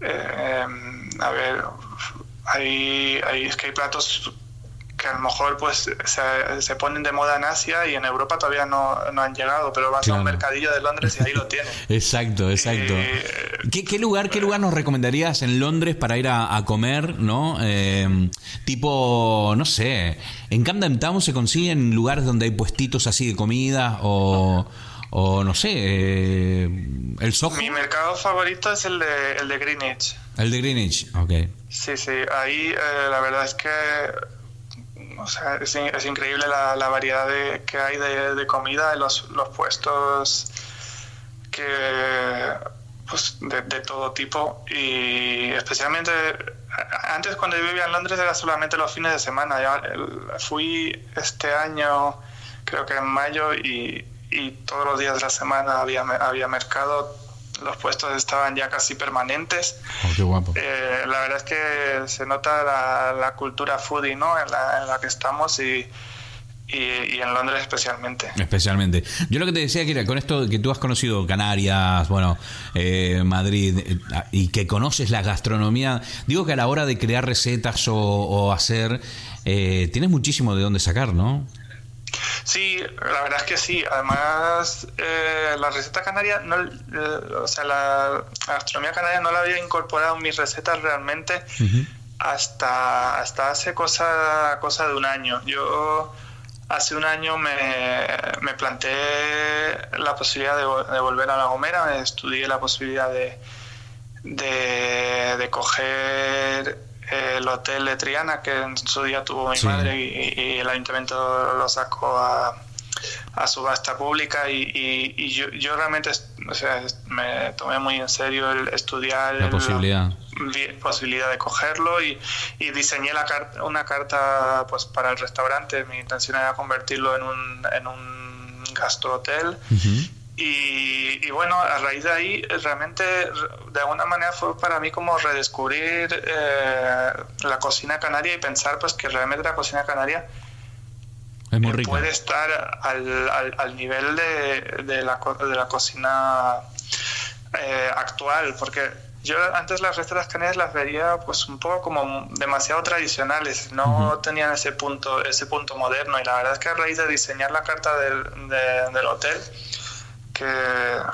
eh, a ver, hay, hay, es que hay platos que a lo mejor pues se, se ponen de moda en Asia y en Europa todavía no, no han llegado, pero vas a un mercadillo de Londres y ahí lo tienes. Exacto, exacto. ¿Qué, qué lugar, ¿Qué lugar nos recomendarías en Londres para ir a, a comer, no? Eh, tipo, no sé, en Camden Town se consiguen lugares donde hay puestitos así de comida o, o no sé, eh, el Soho, Mi mercado favorito es el de, el de Greenwich. el de Greenwich, ok. Sí, sí, ahí eh, la verdad es que o sea, es, es increíble la, la variedad de, que hay de, de comida en los, los puestos que pues de, de todo tipo y especialmente antes cuando yo vivía en Londres era solamente los fines de semana ya fui este año creo que en mayo y, y todos los días de la semana había, había mercado los puestos estaban ya casi permanentes. Oh, qué guapo. Eh, la verdad es que se nota la, la cultura foodie ¿no? en, la, en la que estamos y, y, y en Londres especialmente. Especialmente. Yo lo que te decía que era con esto que tú has conocido Canarias, bueno, eh, Madrid, eh, y que conoces la gastronomía, digo que a la hora de crear recetas o, o hacer, eh, tienes muchísimo de dónde sacar, ¿no? Sí, la verdad es que sí. Además, eh, la receta canaria, no, eh, o sea, la gastronomía canaria no la había incorporado en mis recetas realmente hasta, hasta hace cosa, cosa de un año. Yo hace un año me, me planteé la posibilidad de, vo- de volver a La Gomera, estudié la posibilidad de, de, de coger el hotel de Triana que en su día tuvo mi Sí. madre y, y el ayuntamiento lo sacó a, a subasta pública y, y- y yo, yo realmente o sea, me tomé muy en serio el estudiar La posibilidad. posibilidad de cogerlo y, y diseñé la carta, una carta pues para el restaurante. Mi intención era convertirlo en un, en un gastrohotel. Y, y bueno, a raíz de ahí, realmente, de alguna manera fue para mí como redescubrir eh, la cocina canaria y pensar pues que realmente la cocina canaria Es muy eh, rica. puede estar al, al, al nivel de, de, la, de la cocina eh, actual, porque yo antes las recetas canarias las veía pues un poco como demasiado tradicionales, no tenían ese punto, ese punto moderno y la verdad es que a raíz de diseñar la carta del, de- del hotel, que,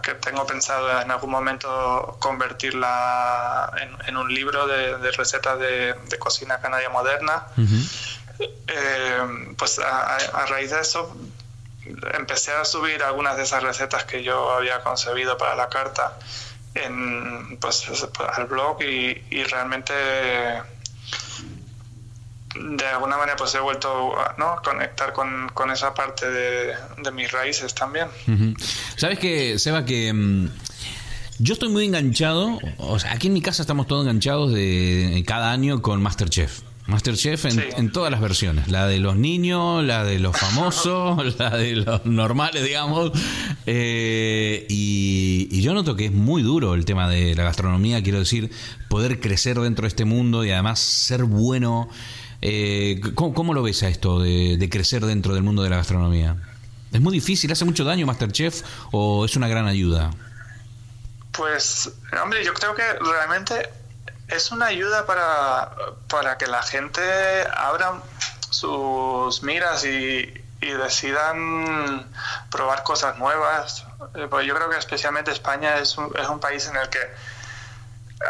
que tengo pensado en algún momento convertirla en, en un libro de, de recetas de, de cocina canaria moderna, eh, pues a, a- a raíz de eso empecé a subir algunas de esas recetas que yo había concebido para la carta en, pues, al blog y, y realmente de alguna manera pues he vuelto a ¿no? conectar con, con esa parte de, de mis raíces también. ¿Sabes qué, Seba? Que mm, yo estoy muy enganchado. O sea, aquí en mi casa estamos todos enganchados de cada año con Masterchef. Masterchef en, Sí. en todas las versiones. La de los niños, la de los famosos, la de los normales, digamos. Eh, y, y yo noto que es muy duro el tema de la gastronomía. Quiero decir, poder crecer dentro de este mundo y además ser bueno. Eh, ¿cómo, cómo lo ves a esto de, de crecer dentro del mundo de la gastronomía? ¿Es muy difícil? ¿Hace mucho daño Masterchef o es una gran ayuda? Pues, hombre, yo creo que realmente es una ayuda para, para que la gente abra sus miras y, y decidan probar cosas nuevas. Eh, Pues yo creo que especialmente España es un, es un país en el que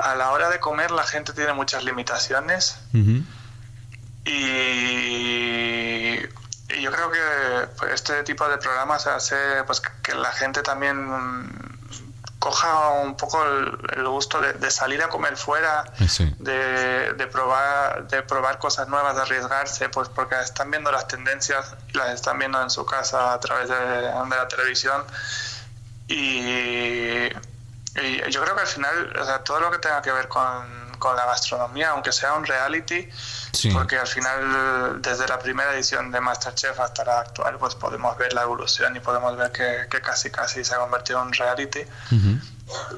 a la hora de comer la gente tiene muchas limitaciones Ujú. Y, y yo creo que pues, este tipo de programas hace pues que la gente también coja un poco el, el gusto de, de salir a comer fuera, Sí. de, de probar de probar cosas nuevas, de arriesgarse, pues porque están viendo las tendencias y las están viendo en su casa a través de, de la televisión y, y yo creo que al final, o sea, todo lo que tenga que ver con, con la gastronomía, aunque sea un reality, Sí. porque al final, desde la primera edición de Masterchef hasta la actual, pues podemos ver la evolución y podemos ver que, que casi casi se ha convertido en un reality.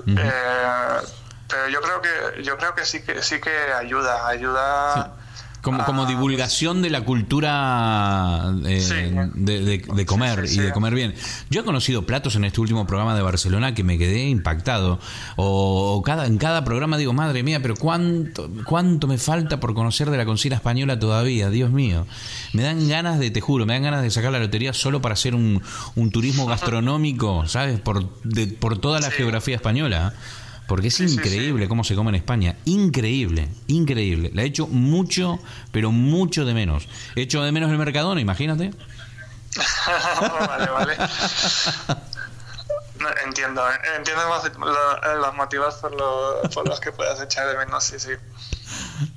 Eh, pero yo creo que yo creo que sí que sí que ayuda, ayuda. Como, como a- divulgación de la cultura eh, Sí. de, de- de comer Sí, sí, y de comer bien. Yo he conocido platos en este último programa de Barcelona que me quedé impactado. O, o cada, en cada programa digo, madre mía, pero cuánto, cuánto me falta por conocer de la cocina española todavía, Dios mío. Me dan ganas de, te juro, me dan ganas de sacar la lotería solo para hacer un, un turismo gastronómico, ¿sabes? Por, de- por toda la geografía española. Porque es Sí, sí, increíble cómo se come en España. Increíble, increíble. La he hecho mucho, pero mucho de menos. He hecho de menos el Mercadona, imagínate. vale, vale. No, entiendo, eh, entiendo los, lo- los motivos por, lo- por los que puedas echar de menos, sí, sí.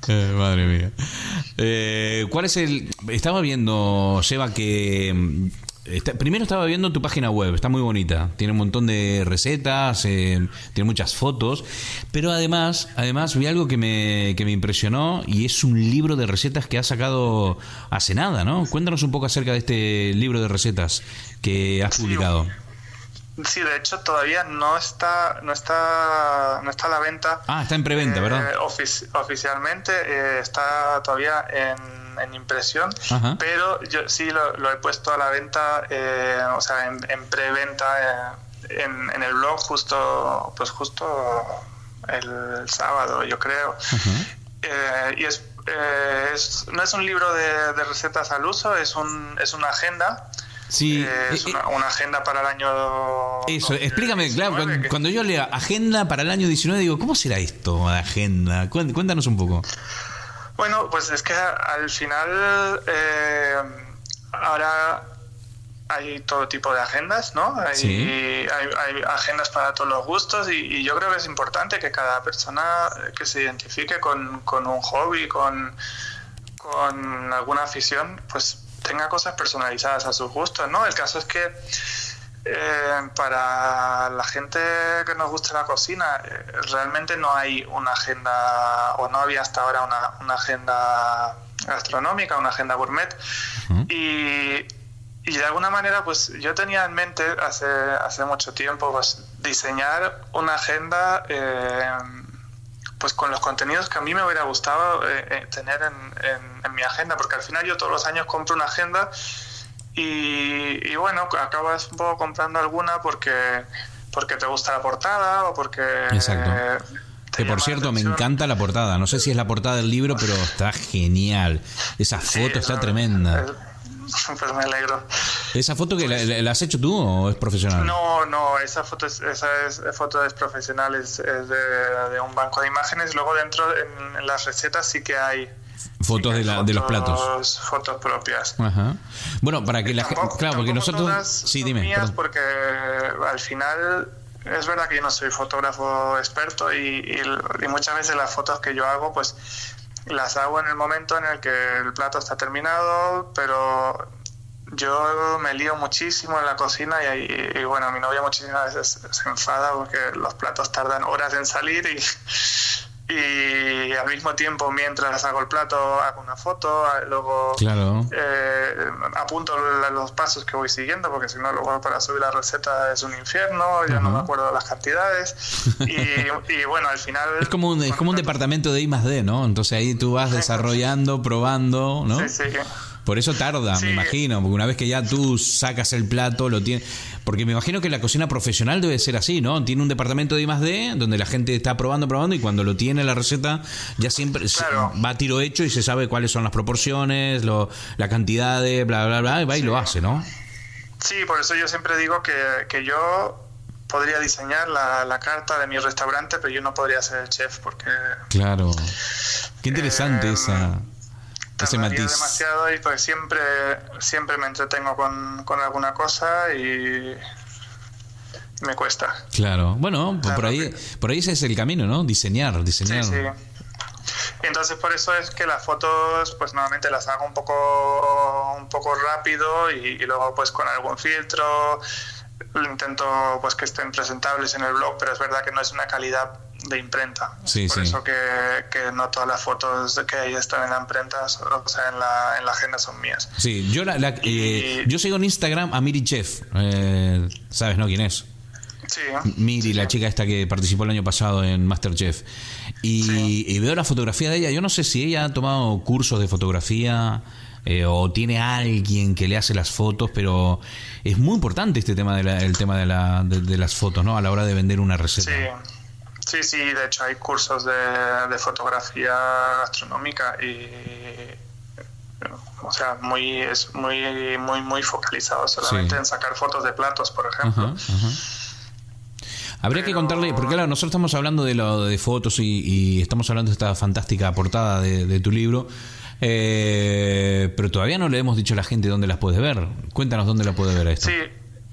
Eh, madre mía. Eh, ¿Cuál es el...? Estaba viendo, Seba, que... está- primero estaba viendo tu página web, está muy bonita. Tiene un montón de recetas, eh, tiene muchas fotos. Pero además, además vi algo que me, que me impresionó y es un libro de recetas que has sacado hace nada, ¿no? Cuéntanos un poco acerca de este libro de recetas que has publicado. Sí, de hecho todavía no está, no está, no está a la venta. Ah, está en preventa, eh, ¿verdad? ofici- oficialmente eh, está todavía en, en impresión, Ajá. pero yo sí lo, lo he puesto a la venta, eh, o sea, en, en preventa eh, en, en el blog justo, pues justo el sábado, yo creo. Eh, y es, eh, es- no es un libro de, de recetas al uso, es, un, es una agenda. Sí. Eh, es una, una agenda para el año. Eso, explícame, claro, 19, cuando, que- cuando yo leo agenda para el año 19, digo, ¿cómo será esto agenda? Cuéntanos un poco. Bueno, pues es que al final eh, ahora hay todo tipo de agendas, ¿no? Hay, Sí. hay, hay agendas para todos los gustos y, y yo creo que es importante que cada persona eh, que se identifique con, con un hobby, con, con alguna afición, pues tenga cosas personalizadas a sus gustos, ¿no? El caso es que eh, para la gente que nos gusta la cocina, eh, realmente no hay una agenda, o no había hasta ahora una, una agenda gastronómica, una agenda gourmet. y, y de alguna manera, pues yo tenía en mente hace, hace mucho tiempo, pues diseñar una agenda. eh, pues con los contenidos que a mí me hubiera gustado eh, eh, tener en, en- en mi agenda, porque al final yo todos los años compro una agenda y, y bueno, acabas un poco comprando alguna porque porque te gusta la portada o porque... Exacto. eh, Que por cierto, me encanta la portada. No sé si es la portada del libro, pero está genial. Esa Sí, foto está tremenda. Pues me alegro. ¿Esa foto que la, la- la has hecho tú o es profesional? No, no, esa foto es, esa es, foto es profesional, es, es de, de un banco de imágenes. Luego dentro, en, en las recetas sí que hay... Fotos de, la, de los platos. fotos- propias. Ajá. Bueno, para que la gente. Tampoco- Claro, porque nosotros. Sí, dime. mías porque al final es verdad que yo no soy fotógrafo experto y, y- y muchas veces las fotos que yo hago pues las hago en el momento en el que el plato está terminado, pero yo me lío muchísimo en la cocina y, y bueno, mi novia muchísimas veces se enfada porque los platos tardan horas en salir y, y al mismo tiempo mientras hago el plato hago una foto, luego Claro. eh, apunto los pasos que voy siguiendo porque si no luego para subir la receta es un infierno, ya no me acuerdo las cantidades y, y bueno, al final... Es como un, es como un departamento de I más D, ¿no? Entonces ahí tú vas desarrollando, probando, ¿no? Sí, sí. Por eso tarda, Sí. me imagino, porque una vez que ya tú sacas el plato, lo tienes... Porque me imagino que la cocina profesional debe ser así, ¿no? Tiene un departamento de I más D, donde la gente está probando, probando, y cuando lo tiene la receta, ya siempre Claro. va a tiro hecho y se sabe cuáles son las proporciones, lo, la cantidad de bla, bla, bla, y va y lo hace, ¿no? Sí, por eso yo siempre digo que, que yo podría diseñar la, la carta de mi restaurante, pero yo no podría ser el chef porque Claro. Qué interesante Eh, esa, ese matiz. demasiado y pues siempre, siempre me entretengo con, con alguna cosa y me cuesta. Claro. Bueno, Claro, por ahí, por ahí ese es el camino, ¿no? Diseñar, Sí, diseñar. sí. Entonces por eso es que las fotos pues normalmente las hago un poco un poco rápido y, y luego pues con algún filtro intento pues que estén presentables en el blog pero es verdad que no es una calidad de imprenta Sí, por sí. eso que, que no todas las fotos que ahí están en la imprenta o sea en la, en la agenda son mías Sí, yo, la, la- eh, Y- yo sigo en Instagram a Miri Chef. Eh, ¿Sabes, no? ¿Quién es? sí Miri, la chica esta que participó el año pasado en Masterchef. Y, y veo la fotografía de ella. Yo no sé si ella ha tomado cursos de fotografía eh, o tiene alguien que le hace las fotos, pero es muy importante este tema de la, el tema de, la, de, de las fotos, ¿no? A la hora de vender una receta. Sí, sí, sí, de hecho hay cursos de, de fotografía gastronómica y o sea, muy es muy muy muy focalizado solamente Sí. en sacar fotos de platos, por ejemplo. ajá. Habría que contarle, porque claro, nosotros estamos hablando de lo de fotos y, y estamos hablando de esta fantástica portada de, de tu libro, eh, pero todavía no le hemos dicho a la gente dónde las puedes ver. Cuéntanos dónde la puede ver a esto. Sí,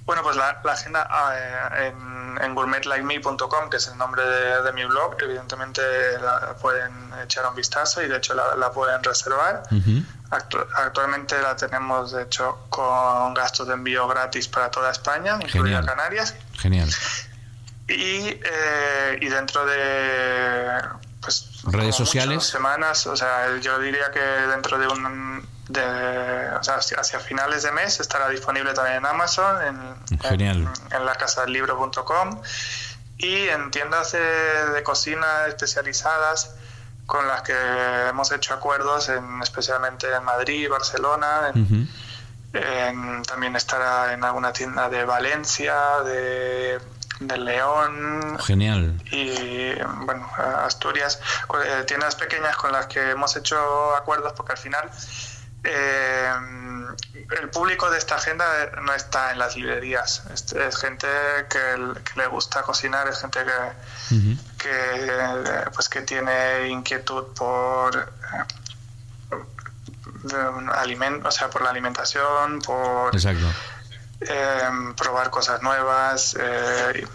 bueno, pues la, la agenda eh, en, en gourmetlikeme.com, que es el nombre de, de mi blog, evidentemente la pueden echar un vistazo y de hecho la, la pueden reservar. Actu- actualmente la tenemos, de hecho, con gastos de envío gratis para toda España, incluida. Canarias. Genial. Y, eh, y dentro de, pues, Redes sociales. semanas, o sea, yo diría que dentro de un de, o sea, hacia, finales de mes estará disponible también en Amazon, en, Genial. en, en la casa del libro.com y en tiendas de, de cocina especializadas con las que hemos hecho acuerdos, en, especialmente en Madrid, Barcelona, en- también estará en alguna tienda de Valencia, de, de León, Genial. y bueno, Asturias, eh, tiendas pequeñas con las que hemos hecho acuerdos porque al final eh, el público de esta agenda no está en las librerías, es, es gente que, que le gusta cocinar, es gente que, que eh, pues que tiene inquietud por eh, alimento, o sea, por la alimentación, por eh, probar cosas nuevas. eh,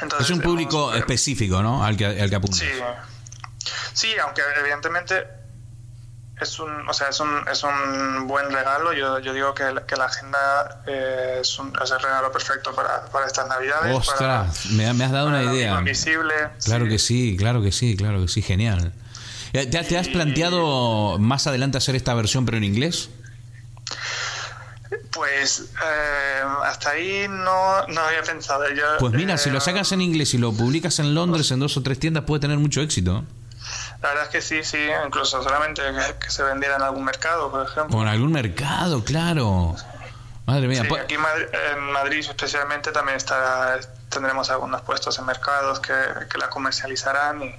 entonces Es un público específico, ¿no? Al que, al que apunta. Sí, sí, aunque evidentemente es un, o sea, es un, es un buen regalo. Yo, yo digo que, la- que la agenda eh, es, un, es el regalo perfecto para, para estas navidades. Ostras, me, ha- me has dado una idea. invisible. Claro sí. que sí, claro que sí, claro que sí, genial. Eh, ¿Te, te has planteado más adelante hacer esta versión pero en inglés? Pues eh, hasta ahí no, no había pensado. Yo, Pues mira, si eh, lo sacas en inglés y lo publicas en Londres en dos o tres tiendas puede tener mucho éxito. La verdad es que sí, sí, incluso solamente que, que se vendiera en algún mercado, por ejemplo. Con algún mercado, claro. Madre mía. Sí, pues- aquí en Madrid, en Madrid especialmente también estará, tendremos algunos puestos en mercados que, que la comercializarán y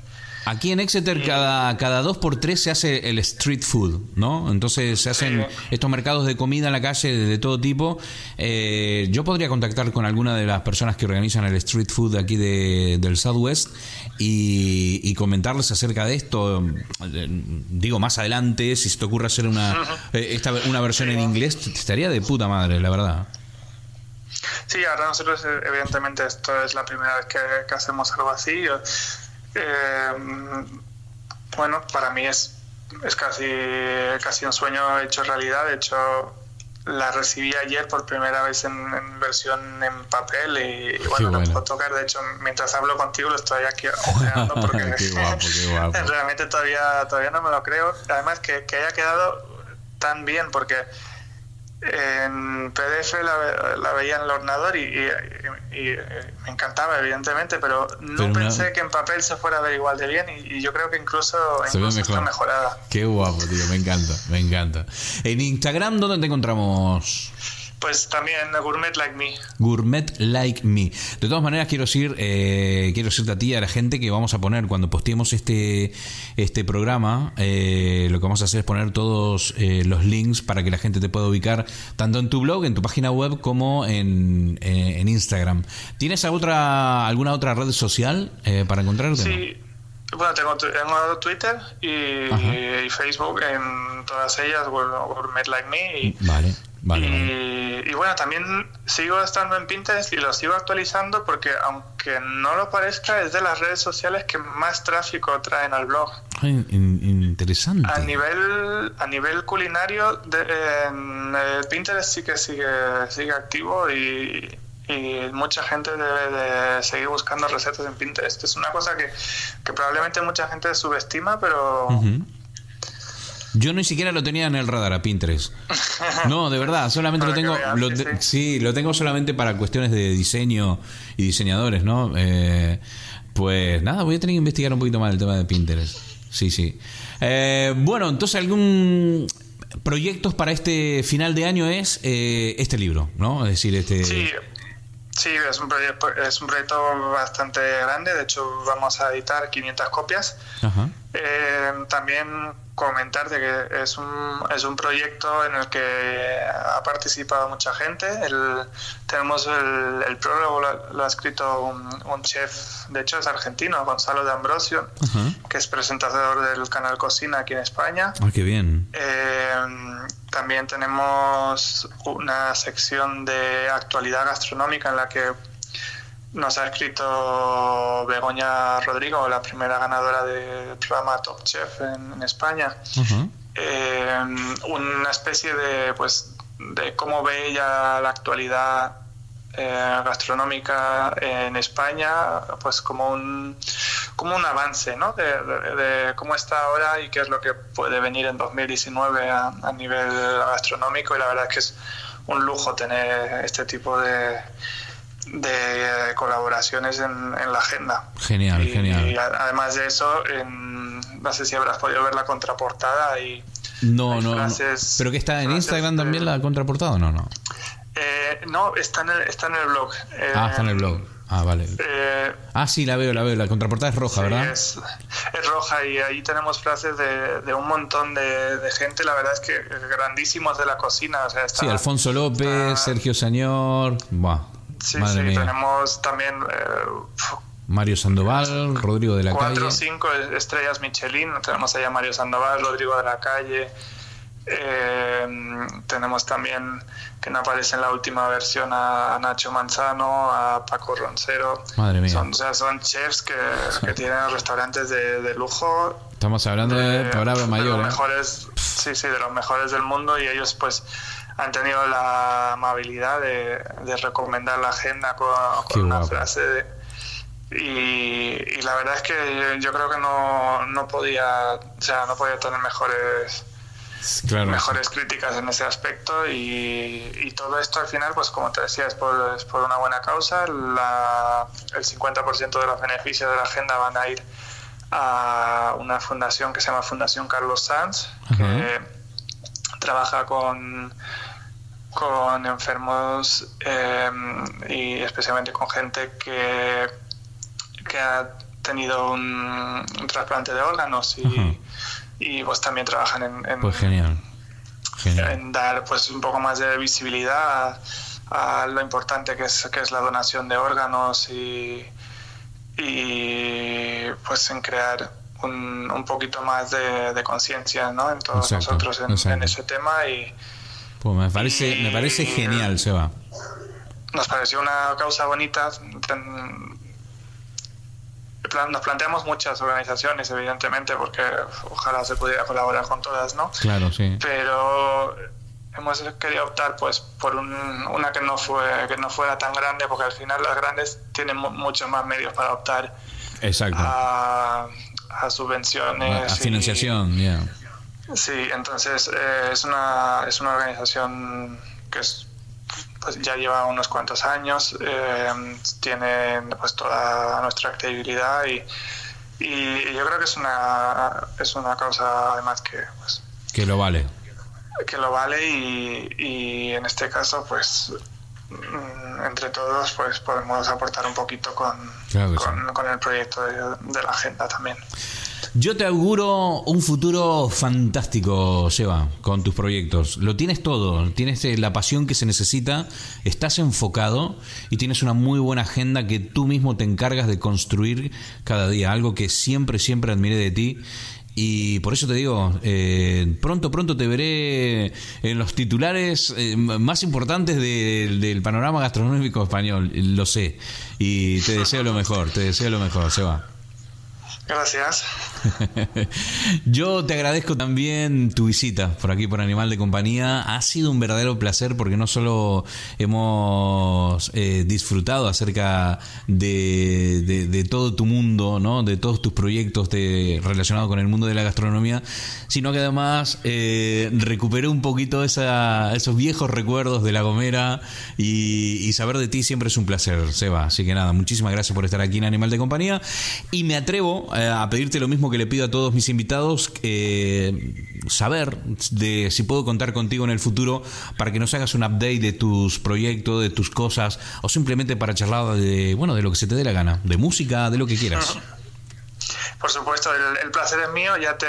Aquí en Exeter cada, cada dos por tres se hace el street food, ¿no? Entonces se hacen estos mercados de comida en la calle de, de todo tipo. Eh, yo podría contactar con alguna de las personas que organizan el street food aquí de, del Southwest y, y comentarles acerca de esto. Eh, Digo, más adelante, si se te ocurre hacer una, eh, esta, una versión en inglés, estaría de puta madre, la verdad. Sí, ahora nosotros, eh, evidentemente, esto es la primera vez que, que hacemos algo así. Yo, eh, bueno, para mí es, es casi, casi un sueño hecho realidad. De hecho, la recibí ayer por primera vez en, en versión en papel y, y bueno, bueno. lo puedo tocar. De hecho, mientras hablo contigo lo estoy aquí ojeando porque Qué guapo, qué guapo. realmente todavía, todavía no me lo creo. Además, que, que haya quedado tan bien porque en PDF la, la veía en el ordenador y, y- y- y me encantaba, evidentemente, pero no Pero una- pensé que en papel se fuera a ver igual de bien y, yo creo que incluso, Se incluso está mejor. mejorada. Qué guapo, tío, me encanta, me encanta. En Instagram, ¿dónde te encontramos? Pues también Gourmet Like Me. Gourmet Like Me. De todas maneras, quiero decir, eh, quiero decirte a ti y a la gente que vamos a poner cuando posteemos este, este programa, eh, lo que vamos a hacer es poner todos eh, los links para que la gente te pueda ubicar tanto en tu blog, en tu página web, como en, eh, en Instagram. ¿Tienes otra, alguna otra red social eh, para encontrarte? Sí, bueno, tengo, tengo Twitter y, Facebook, en todas ellas, Gour- Gourmet Like Me. Y, Vale, vale. y, vale. y bueno, también sigo estando en Pinterest y lo sigo actualizando porque aunque no lo parezca, es de las redes sociales que más tráfico traen al blog. In- interesante. A nivel a nivel culinario, de- en eh, Pinterest sí que sigue sigue activo y, y mucha gente debe de seguir buscando recetas en Pinterest. Es una cosa que, que probablemente mucha gente subestima, pero. Yo ni siquiera lo tenía en el radar a Pinterest. No, de verdad, solamente lo tengo. lo sí, te- sí. sí, lo tengo solamente para cuestiones de diseño y diseñadores, ¿no? Eh, pues nada, voy a tener que investigar un poquito más el tema de Pinterest. Sí, sí. Eh, bueno, entonces algún proyectos para este final de año es eh, este libro, ¿no? Es decir, este. sí, sí es, un proyecto, es un proyecto bastante grande. De hecho, vamos a editar 500 copias. Ajá. Eh, también comentarte que es un, es un proyecto en el que ha participado mucha gente. El, tenemos el, el prólogo, lo, lo ha escrito un, un chef, de hecho es argentino, Gonzalo de Ambrosio, que es presentador del canal Cocina aquí en España. Ah, qué bien. Eh, también tenemos una sección de actualidad gastronómica en la que nos ha escrito Begoña Rodrigo, la primera ganadora del programa Top Chef en, en España. Eh, una especie de, pues, de cómo ve ella la actualidad eh, gastronómica en España, pues como un, como un avance ¿no? de, de- de cómo está ahora y qué es lo que puede venir en 2019 a, a nivel gastronómico y la verdad es que es un lujo tener este tipo de, de eh, colaboraciones en, en la agenda. Genial, y, genial. y además de eso, en- no sé si habrás podido ver la contraportada y No, no, no. frases- ¿Pero que está en Instagram de- también la contraportada o no? No. Eh, no, está en el, está en el blog. Ah, está en el blog. Ah, vale. Eh, Ah, sí, la veo, la veo. La contraportada es roja, Sí, ¿verdad? es, es roja y ahí tenemos frases de, de un montón de, de gente, la verdad es que grandísimos de la cocina. O sea, está- Sí, Alfonso López, está- Sergio Señor, buah, Sí, madre sí, mía. tenemos también eh, Mario Sandoval, Rodrigo de la cuatro o Calle. cinco estrellas Michelin. Tenemos ahí a Mario Sandoval, Rodrigo de la Calle. Eh, tenemos también que no aparece en la última versión a, Nacho Manzano, a Paco Roncero. Madre mía. Son, o sea, son chefs que, que tienen restaurantes de, de lujo Estamos hablando de palabra de mayor, los ¿eh? mejores, sí, sí, de los mejores del mundo y ellos pues han tenido la amabilidad de, de recomendar la agenda con, una frase de- y, y la verdad es que yo, yo creo que no, no podía, o sea, no podía tener mejores Claro. mejores críticas en ese aspecto y, y todo esto al final, pues como te decía, es por, es por una buena causa. La, el 50% de los beneficios de la agenda van a ir a una fundación que se llama Fundación Carlos Sanz, que trabaja con, con enfermos eh, y especialmente con gente que, que ha tenido un, un trasplante de órganos y, pues también trabajan en, en- Pues genial. Genial. en dar pues un poco más de visibilidad a, a lo importante que es, que es la donación de órganos y, y pues en crear un, un poquito más de, de conciencia ¿no? en todos Exacto, nosotros en, exacto. en ese tema y Pues me parece, me parece genial, Seba. nos pareció una causa bonita. Ten- Nos planteamos muchas organizaciones, evidentemente, porque ojalá se pudiera colaborar con todas, ¿no? Claro, sí. pero hemos querido optar pues por un- una que no fue que no fuera tan grande porque al final las grandes tienen mu- muchos más medios para optar Exacto. a, a subvenciones A financiación, ya. sí entonces eh, es una es una organización que es pues ya lleva unos cuantos años eh, tiene pues toda nuestra credibilidad y y yo creo que es una es una causa además que pues Que lo vale. que lo vale y, y en este caso pues entre todos pues podemos aportar un poquito con, Claro que con, con el proyecto de, de la agenda también. Yo te auguro un futuro fantástico, Seba, con tus proyectos. Lo tienes todo, tienes eh, la pasión que se necesita, estás enfocado y tienes una muy buena agenda que tú mismo te encargas de construir cada día, algo que siempre, siempre admiré de ti. Y por eso te digo, eh, pronto, pronto te veré en los titulares eh, más importantes de- del panorama gastronómico español, lo sé. Y te deseo lo mejor, te deseo lo mejor, Seba. Gracias. Yo te agradezco también tu visita por aquí por Animal de Compañía. Ha sido un verdadero placer porque no solo hemos eh, disfrutado acerca de, todo tu mundo, ¿no? de todos tus proyectos relacionados con el mundo de la gastronomía, sino que además eh, recuperé un poquito esa- esos viejos recuerdos de La Gomera y, y saber de ti siempre es un placer, Seba. Así que nada, muchísimas gracias por estar aquí en Animal de Compañía y me atrevo a pedirte lo mismo que le pido a todos mis invitados, eh, saber de si puedo contar contigo en el futuro para que nos hagas un update de tus proyectos, de tus cosas o simplemente para charlar de, bueno, de lo que se te dé la gana, de música, de lo que quieras. Por supuesto, el, el placer es mío. Ya te,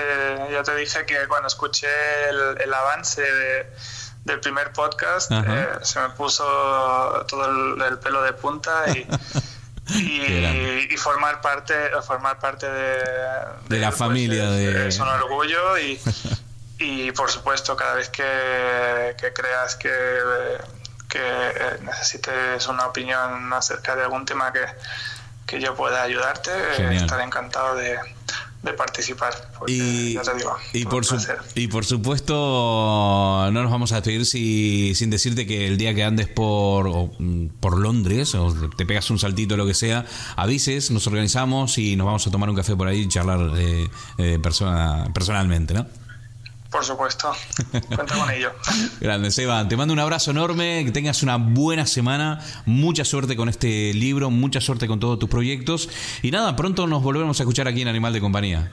ya te dije que cuando escuché el, el avance de- del primer podcast eh, se me puso todo el, el pelo de punta y. y, y formar parte formar parte de, De la pues, familia es, de- es un orgullo y, y por supuesto cada vez que, que creas que, que eh, necesites una opinión acerca de algún tema que, que yo pueda ayudarte, eh, Genial. estaré encantado de, de participar. Y, ya te digo, y un por su- placer. y por supuesto, no nos vamos a despedir si, sin decirte que el día que andes por, o, mm, por Londres o te pegas un saltito o lo que sea, avises, nos organizamos y nos vamos a tomar un café por ahí y charlar eh, eh, persona, personalmente, ¿no? Por supuesto, cuenta con ello. Grande, Seba. Te mando un abrazo enorme, que tengas una buena semana, mucha suerte con este libro, mucha suerte con todos tus proyectos. Y nada, pronto nos volvemos a escuchar aquí en Animal de Compañía.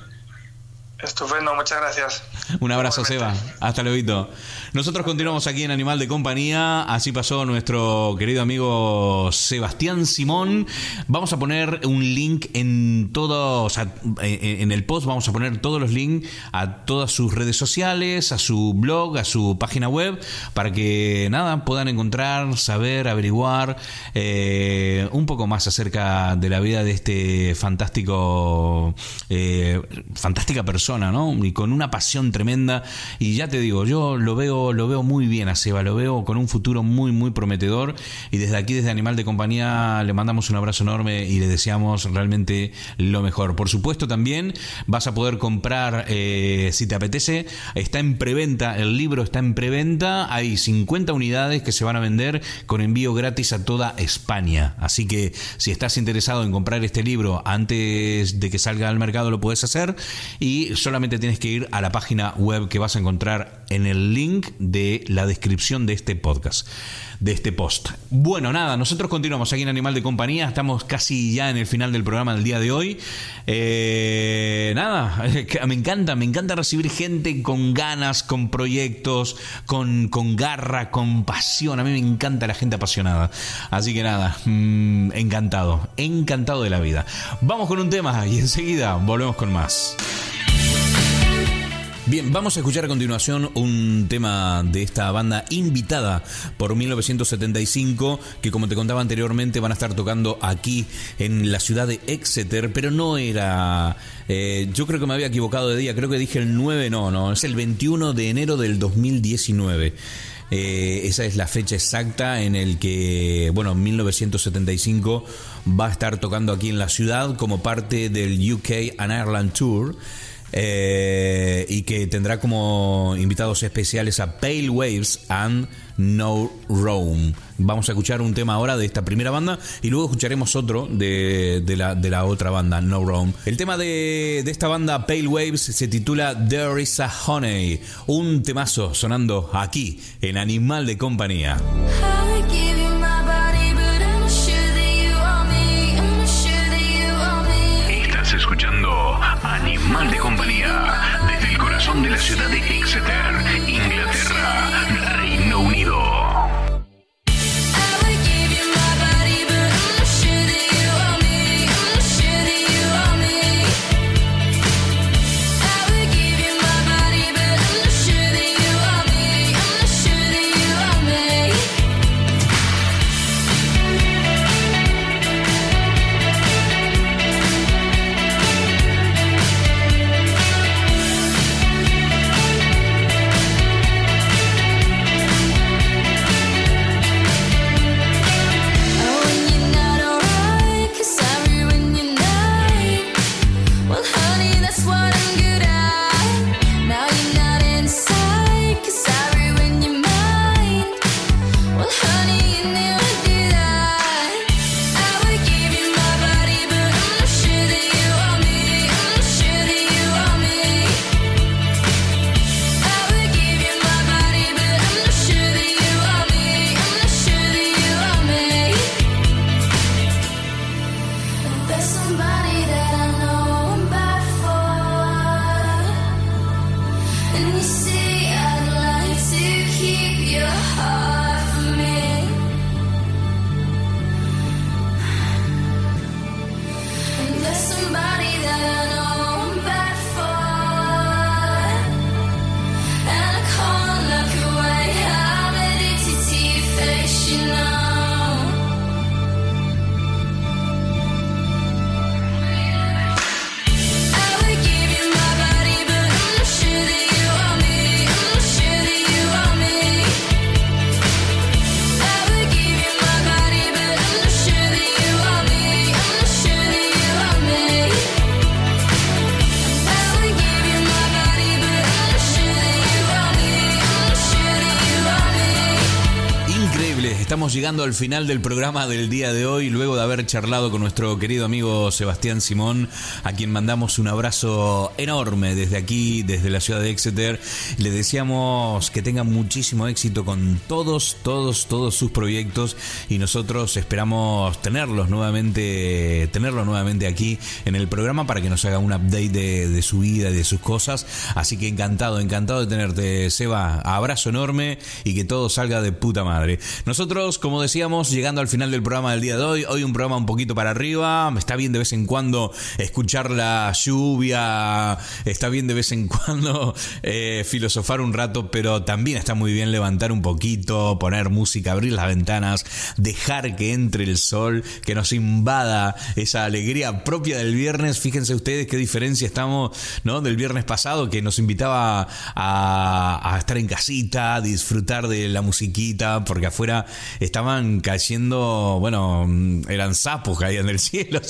Estupendo, muchas gracias. Un abrazo, Seba. Hasta luego. Nosotros continuamos aquí en Animal de Compañía. Así pasó nuestro querido amigo Sebastián Simón. Vamos a poner un link en todo, o sea, en en el post vamos a poner todos los links a todas sus redes sociales, a su blog, a su página web, para que nada puedan encontrar, saber, averiguar eh, un poco más acerca de la vida de este fantástico, eh, fantástica persona, Y con una pasión tremenda. Y ya te digo, yo lo veo, lo veo muy bien a Seba, lo veo con un futuro muy, muy prometedor. Y desde aquí, desde Animal de Compañía, le mandamos un abrazo enorme y le deseamos realmente lo mejor. Por supuesto, también vas a poder comprar, eh, si te apetece, está en preventa, el libro está en preventa, hay 50 unidades que se van a vender con envío gratis a toda España. Así que si estás interesado en comprar este libro antes de que salga al mercado, lo puedes hacer y solamente tienes que ir a la página web que vas a encontrar en el link de la descripción de este podcast, de este post. Bueno, nada, nosotros continuamos aquí en Animal de Compañía, estamos casi ya en el final del programa del día de hoy. Eh, nada, me encanta, me encanta recibir gente con ganas, con proyectos, con, con garra, con pasión. A mí me encanta la gente apasionada. Así que nada, mm, encantado, encantado de la vida. Vamos con un tema y enseguida volvemos con más. Bien, vamos a escuchar a continuación un tema de esta banda invitada por 1975, que como te contaba anteriormente van a estar tocando aquí en la ciudad de Exeter, pero no era... eh, yo creo que me había equivocado de día, creo que dije el 9, no, no, es el 21 de enero del 2019. Eh, esa es la fecha exacta en el que, bueno, 1975 va a estar tocando aquí en la ciudad como parte del UK and Ireland Tour. Eh, y que tendrá como invitados especiales a Pale Waves and No Rome. Vamos a escuchar un tema ahora de esta primera banda y luego escucharemos otro de, de la, de la otra banda, No Rome. El tema de, de esta banda Pale Waves se titula There is a Honey, un temazo sonando aquí en Animal de Compañía. Animal de Compañía desde el corazón de la ciudad de Exeter, al final del programa del día de hoy, luego de haber charlado con nuestro querido amigo Sebastián Simón, a quien mandamos un abrazo enorme desde aquí, desde la ciudad de Exeter. Le deseamos que tenga muchísimo éxito con todos, todos, todos sus proyectos y nosotros esperamos tenerlos nuevamente, tenerlo nuevamente aquí en el programa para que nos haga un update de, de su vida y de sus cosas. Así que encantado, encantado de tenerte, Seba. Abrazo enorme y que todo salga de puta madre. Nosotros, como decíamos, llegando al final del programa del día de hoy, hoy un programa un poquito para arriba, está bien de vez en cuando escuchar la lluvia, está bien de vez en cuando eh, filosofar un rato, pero también está muy bien levantar un poquito, poner música, abrir las ventanas, dejar que entre el sol, que nos invada esa alegría propia del viernes. Fíjense ustedes qué diferencia estamos, ¿no? Del viernes pasado que nos invitaba a, estar en casita, disfrutar de la musiquita, porque afuera cayendo, bueno, eran sapos caían del cielo,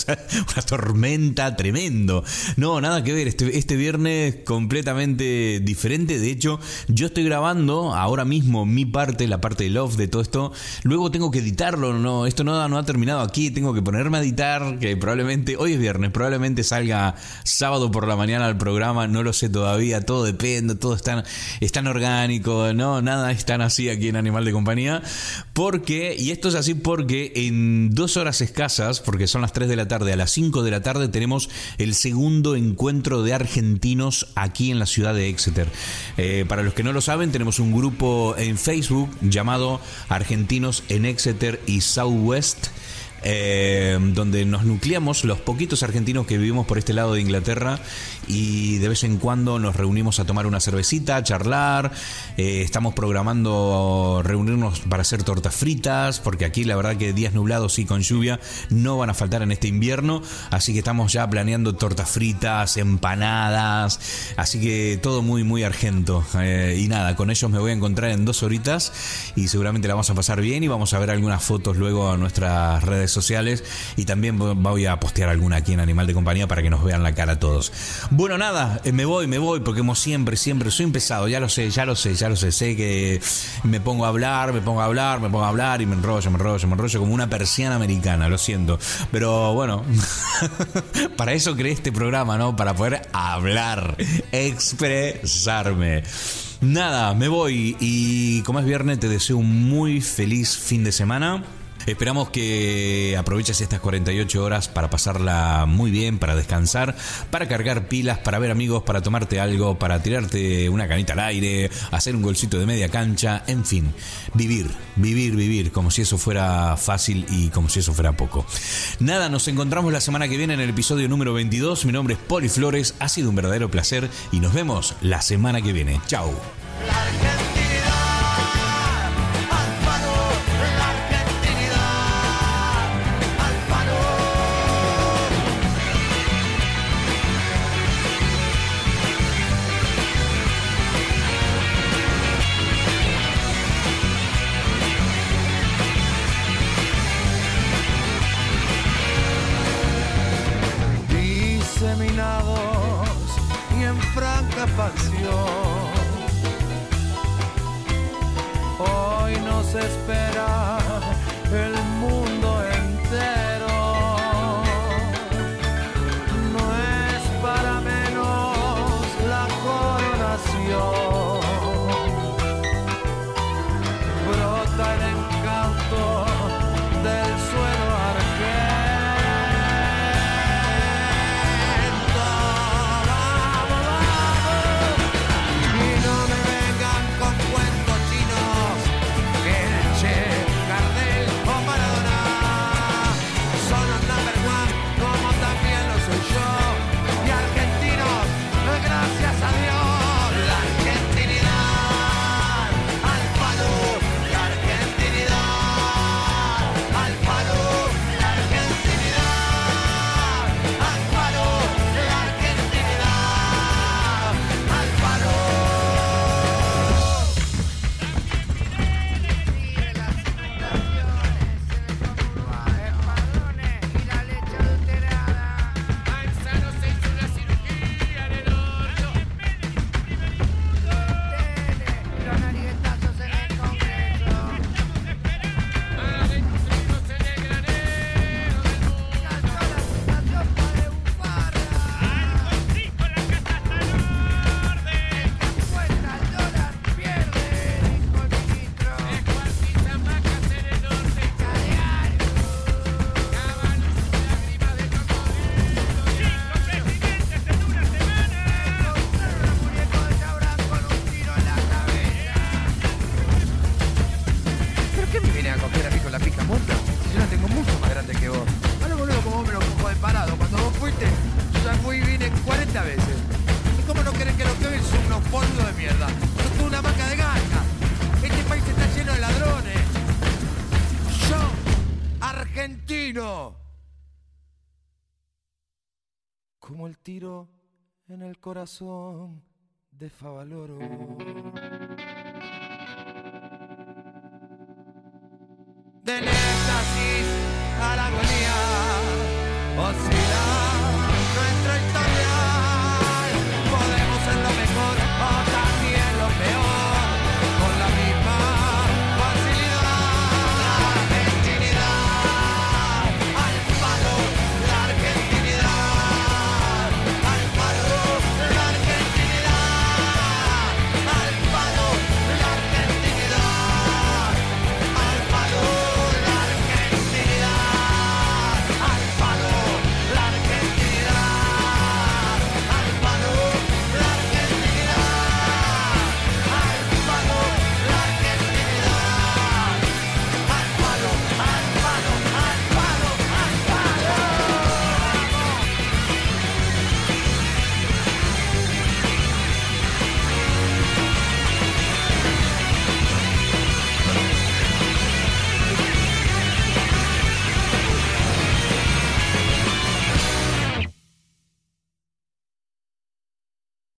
una tormenta tremendo. No, nada que ver, este, este viernes completamente diferente. De hecho, yo estoy grabando ahora mismo mi parte, la parte de love de todo esto. Luego tengo que editarlo, no, esto no, no ha terminado aquí, tengo que ponerme a editar, que probablemente, hoy es viernes, probablemente salga sábado por la mañana al programa, no lo sé todavía, todo depende, todo es tan, es tan orgánico, no, nada es tan así aquí en Animal de Compañía. Porque, y esto es así porque en dos horas escasas, porque son las 3 de la tarde, a las 5 de la tarde tenemos el segundo encuentro de argentinos aquí en la ciudad de Exeter. Eh, para los que no lo saben, tenemos un grupo en Facebook llamado Argentinos en Exeter y Southwest. Eh, donde nos nucleamos los poquitos argentinos que vivimos por este lado de Inglaterra y de vez en cuando nos reunimos a tomar una cervecita, a charlar, eh, estamos programando reunirnos para hacer tortas fritas, porque aquí la verdad que días nublados y con lluvia no van a faltar en este invierno, así que estamos ya planeando tortas fritas, empanadas, así que todo muy muy argento. Eh, y nada, con ellos me voy a encontrar en dos horitas y seguramente la vamos a pasar bien y vamos a ver algunas fotos luego a nuestras redes sociales y también voy a postear alguna aquí en Animal de Compañía para que nos vean la cara todos. Bueno, nada, eh, me voy, me voy, porque como siempre, siempre soy un pesado, ya lo sé, ya lo sé, ya lo sé, sé que me pongo a hablar, me pongo a hablar, me pongo a hablar y me enrollo, me enrollo, me enrollo como una persiana americana, lo siento. Pero bueno, para eso creé este programa, ¿no? Para poder hablar, expresarme. Nada, me voy y como es viernes te deseo un muy feliz fin de semana. Esperamos que aproveches estas 48 horas para pasarla muy bien, para descansar, para cargar pilas, para ver amigos, para tomarte algo, para tirarte una canita al aire, hacer un golcito de media cancha, en fin, vivir, vivir, vivir, como si eso fuera fácil y como si eso fuera poco. Nada, nos encontramos la semana que viene en el episodio número 22. Mi nombre es Poli Flores, ha sido un verdadero placer y nos vemos la semana que viene. Chao. el corazón de Favaloro. Del éxtasis a la agonía oscila nuestra historia.